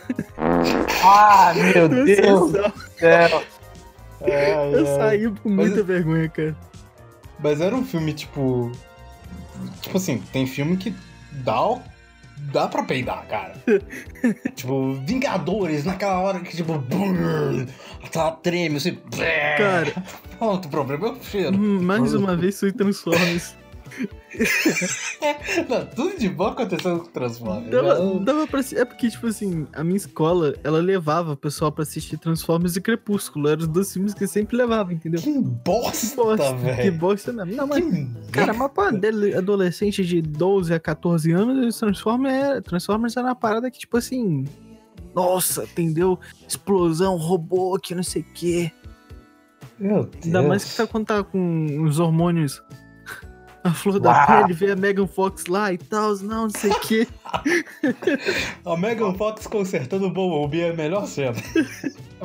Ah, meu uma Deus sessão. do céu. Ai, Eu ai. saí com Mas- muita vergonha, cara. Mas era um filme, tipo. Tipo assim, tem filme que dá, o- dá pra peidar, cara. tipo, Vingadores, naquela hora que, tipo. brrr, Ela treme, assim. Cara, Pronto, o problema é o cheiro. mais uma vez fui Transformers. Não, tudo de bom aconteceu com o Transformers. Dava, Não- dava pra. É porque, tipo assim, a minha escola, ela levava o pessoal pra assistir Transformers e Crepúsculo. Eram os dois filmes que sempre levava, entendeu? Que bosta, Bosta, que velho. bosta mesmo. Não, mas. Que Cara, mas pra adolescente de 12 a 14 anos, os Transformers, é- Transformers era uma parada que, tipo assim. Nossa, entendeu? Explosão, robô, que não sei o quê. Meu Deus. Ainda mais que tá quando tá com os hormônios. A flor da Uau. pele, vê a Megan Fox lá e tal, não, não sei o quê. A Megan Fox consertando o Bumblebee é a melhor cena.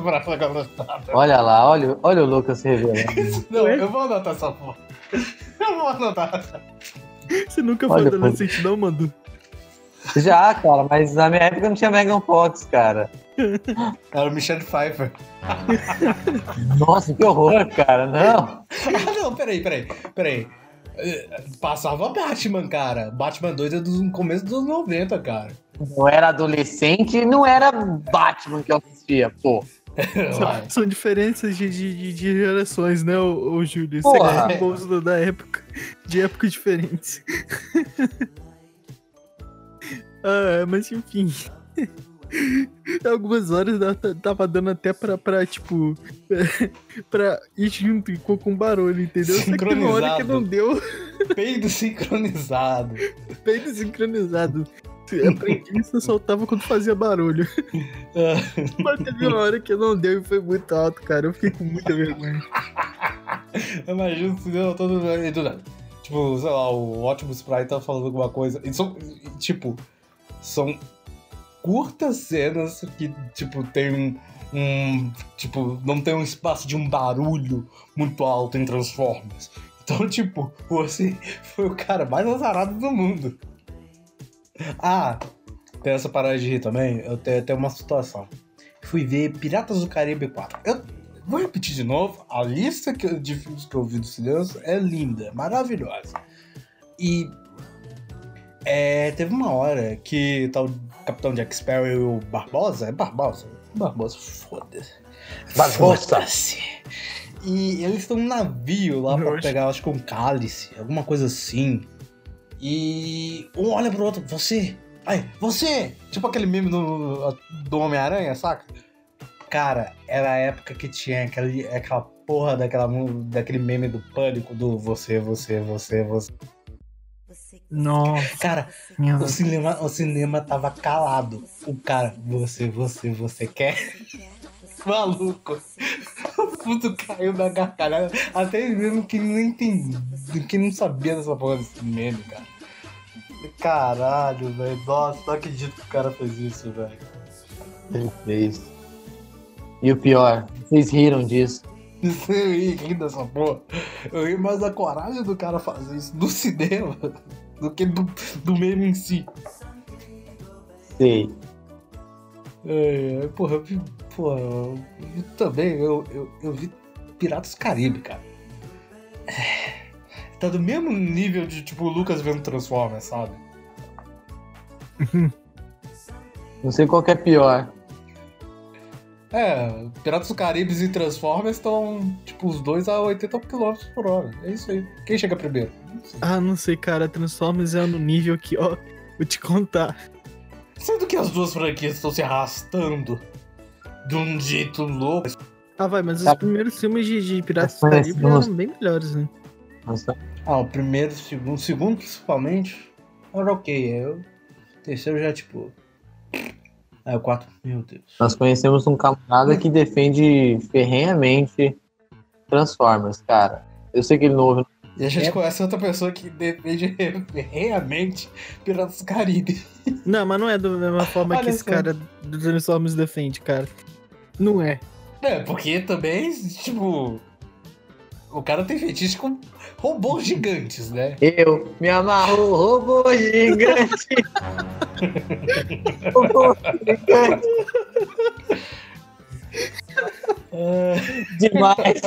Olha lá, olha, olha o Lucas revelando. Não, eu vou anotar essa porra. Eu vou anotar. Você nunca foi adolescente, não, Mandu? Já, cara, mas na minha época não tinha Megan Fox, cara. Era o Michelle Pfeiffer. Nossa, que horror, cara. Não. Ah, não, peraí, peraí, peraí. Passava Batman, cara. Batman 2 é do começo dos anos 90, cara. Eu era adolescente não era Batman que eu assistia, pô. São, são diferenças de, de, de- de gerações, né, ô, ô Júlio? Porra. Sexo bolso da época. De épocas diferentes. ah, mas enfim. Algumas horas tava dando até pra, pra tipo. pra ir junto com, com barulho, entendeu? Só que hora que Sincronizado. não deu. Peido sincronizado. Bem sincronizado. Aprendi isso, eu soltava quando fazia barulho. Mas teve uma hora que não deu e foi muito alto, cara. Eu fiquei com muita vergonha. Imagina o cinema todo. e do nada. Tipo, sei lá, o Optimus Prime tá falando alguma coisa. E são, e, tipo, são curtas cenas que, tipo, tem um, um. Tipo, não tem um espaço de um barulho muito alto em Transformers. Então, tipo, você foi o cara mais azarado do mundo. Ah, tem essa parada de rir também. Eu tenho, tenho uma situação. Fui ver Piratas do Caribe 4. Eu vou repetir de novo. A lista que de filmes que eu vi do cinema é linda, maravilhosa. E é, teve uma hora que o Capitão Jack Sparrow e o Barbosa. É Barbosa? Barbosa, foda-se. Barbosa. Foda-se. E eles estão num navio lá pra Oxe. pegar, acho que um cálice, alguma coisa assim. E um olha pro outro, você, ai, você! Tipo aquele meme do, do Homem-Aranha, saca? Cara, era a época que tinha aquele, aquela porra daquela, daquele meme do pânico do você, você, você, você. Nossa, Cara, o cinema, o cinema tava calado. O cara, você, você, você quer? Maluco. O puto caiu da gargalhada. Até mesmo que não entendia, que não sabia dessa porra desse meme, cara. Caralho, velho. Nossa, não acredito que o cara fez isso, velho. Ele fez. E o pior, vocês riram disso. Eu ri ri dessa porra. Eu ri mais da coragem do cara fazer isso no cinema do que do, do meme em si. Sei. É, é, porra, eu vi, porra, eu vi também, eu, eu, eu vi Piratas Caribe, cara. É, Tá do mesmo nível de, tipo, o Lucas vendo Transformers, sabe? Não sei qual que é pior. É, Piratas do Caribe e Transformers estão, tipo, os dois a 80 km por hora. É isso aí. Quem chega primeiro? Não. Ah, não sei, cara. Transformers é no nível que, ó, vou te contar. Sendo que as duas franquias estão se arrastando de um jeito louco. Ah, vai, mas os Tá. primeiros filmes de, de Piratas do Caribe eram bem melhores, né? Nossa, Ah, o primeiro, o segundo, o segundo principalmente, era ok. aí O terceiro já, tipo. Aí o quarto, meu Deus. nós conhecemos um camarada que defende ferrenhamente Transformers, cara. Eu sei que ele não ouve E a gente É. conhece outra pessoa que defende realmente Piratas do Caribe. Não, mas não é da mesma forma que esse só. cara do Transformers defende, cara. Não é. É, porque também, tipo. O cara tem fetiche com robôs gigantes, né? Eu me amarro, robô gigante. robô gigante. Demais.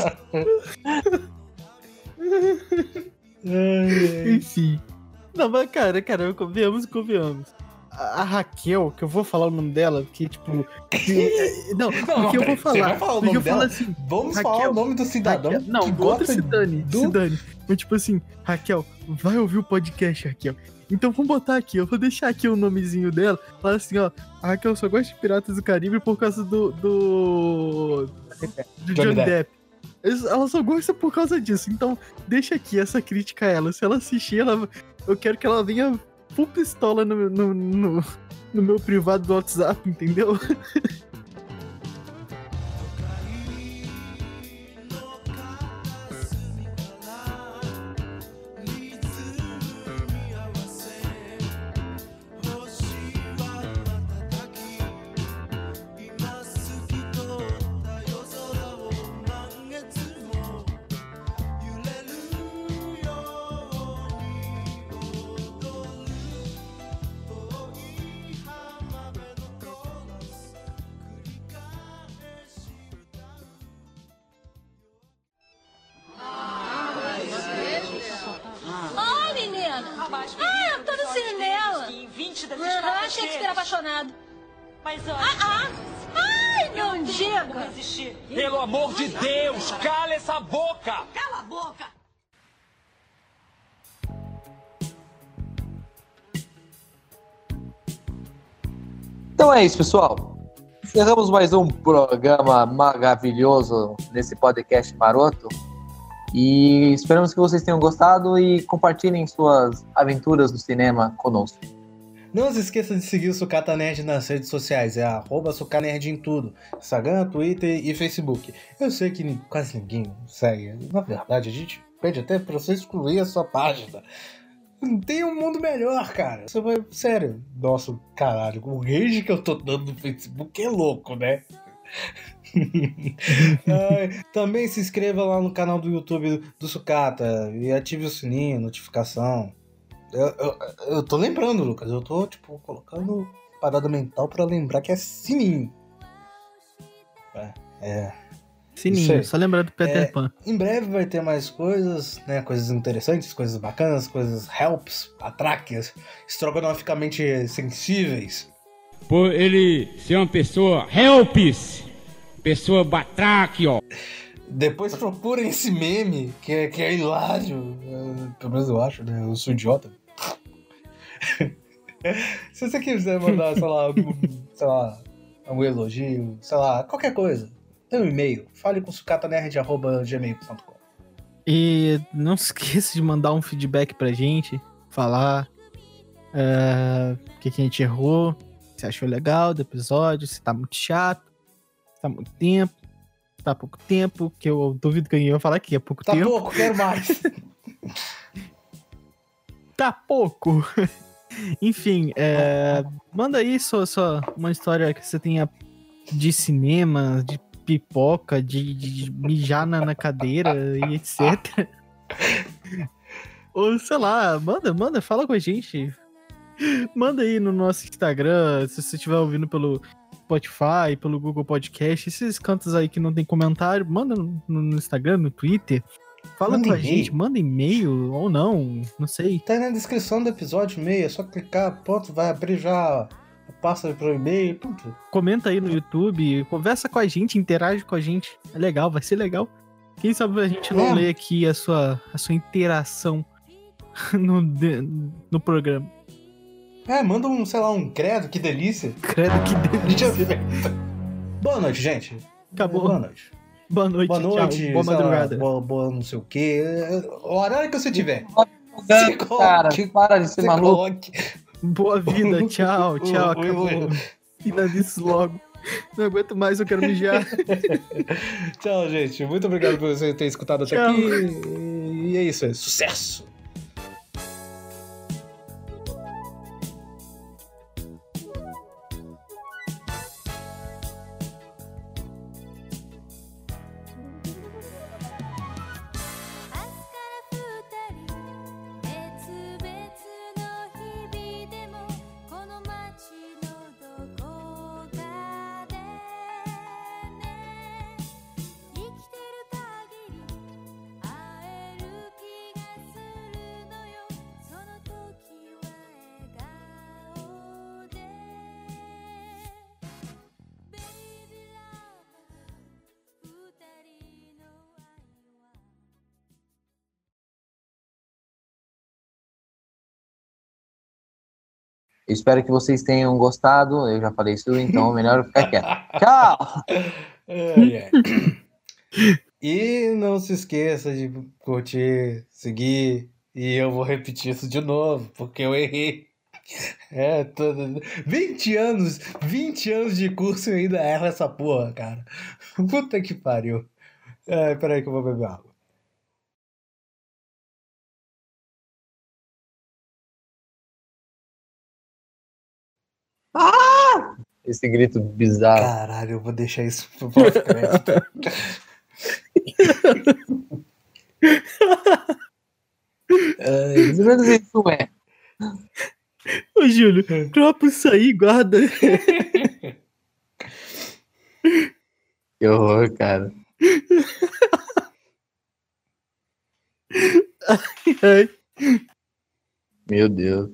Enfim. Não, mas cara, cara, convenhamos e convenhamos. A, Raquel, que eu vou falar o nome dela, porque, tipo. que- não, porque eu vou você falar. vai falar o nome eu dela? assim. Vamos Raquel, falar o nome do cidadão Raquel, não, que outro se dane, do... se dane. Mas tipo assim, Raquel, vai ouvir o podcast, Raquel. Então vamos botar aqui, eu vou deixar aqui o nomezinho dela. Fala assim, ó, a Raquel só gosta de Piratas do Caribe por causa do. do. do Johnny Depp. Depp. Ela só gosta por causa disso. Então, deixa aqui essa crítica a ela. Se ela assistir, ela, eu quero que ela venha full pistola no, no, no, no meu privado do WhatsApp, entendeu? é isso, pessoal. Encerramos mais um programa maravilhoso nesse podcast maroto. E esperamos que vocês tenham gostado e compartilhem suas aventuras no cinema conosco. Não se esqueça de seguir o Sucata Nerd nas redes sociais, é arroba Sucanerd em tudo. Instagram, Twitter e Facebook. Eu sei que quase ninguém segue. Na verdade, a gente pede até pra você excluir a sua página. Tem um mundo melhor, cara. Você vai. Sério. Nossa, caralho. O rage que eu tô dando no Facebook é louco, né? Ai, também se inscreva lá no canal do YouTube do Sucata e ative o sininho, notificação. Eu, eu, eu tô lembrando, Lucas. Eu tô, tipo, colocando parada mental pra lembrar que é sininho. É. é. Isso Sininho, só lembrar do Peter É. Pan. Em breve vai ter mais coisas, né? Coisas interessantes, coisas bacanas, coisas helps, atráquias, estrogonoficamente sensíveis. por ele ser uma pessoa helps, pessoa batraque, ó. Depois procurem esse meme, que é, que é hilário. é, Pelo menos eu acho, né? Eu sou idiota. Se você quiser mandar, sei lá, algum, sei lá, algum elogio, sei lá, qualquer coisa, tem um e-mail. Fale com sucatanerd.gmail.com. E não se esqueça de mandar um feedback pra gente, falar é, o que, que a gente errou, se achou legal do episódio, se tá muito chato, se tá muito tempo, se tá pouco tempo, que eu duvido que alguém vai falar que é pouco Tá tempo. pouco, quero mais. Tá pouco. Enfim, é, manda aí só, só uma história que você tenha de cinema, de pipoca, de, de mijar na, na cadeira e etc. Ou sei lá, manda, manda, fala com a gente. Manda aí no nosso Instagram, se você estiver ouvindo pelo Spotify, pelo Google Podcast, esses cantos aí que não tem comentário, manda no, no Instagram, no Twitter. Fala Manda com a e-mail. gente, manda e-mail ou não, não sei. Tá aí na descrição do episódio meio, é só clicar, pronto, vai abrir já a pasta pro e-mail, pronto. comenta aí no YouTube, conversa com a gente, interage com a gente. É legal, vai ser legal. Quem sabe a gente não É. lê aqui a sua, a sua interação no, no programa. É, manda um, sei lá, um credo, que delícia. Credo que delícia. Boa noite, gente. Acabou. Boa noite. Boa noite, Boa noite, tchau. Boa sei lá, madrugada. boa, boa não sei o quê. O horário que você tiver. Cara, para de ser maluco. coloque. Boa vida, tchau, tchau. Acabou. isso logo. Não aguento mais, eu quero mijar. Tchau, gente. Muito obrigado por você ter escutado até Tchau. aqui. E é isso, é sucesso!「Eu espero que vocês tenham gostado. Eu já falei isso, então é melhor ficar quieto. Tchau! Ai, ai. E não se esqueça de curtir, seguir. E eu vou repetir isso de novo, porque eu errei. É, todo... 20 anos, 20 anos de curso e ainda erro essa porra, cara. Puta que pariu. É, peraí que eu vou beber água. Esse grito bizarro. Caralho, eu vou deixar isso pro pós-crédito. É, menos isso é. Ô, Júlio, dropa isso aí, guarda. Que horror, cara. Ai. Meu Deus.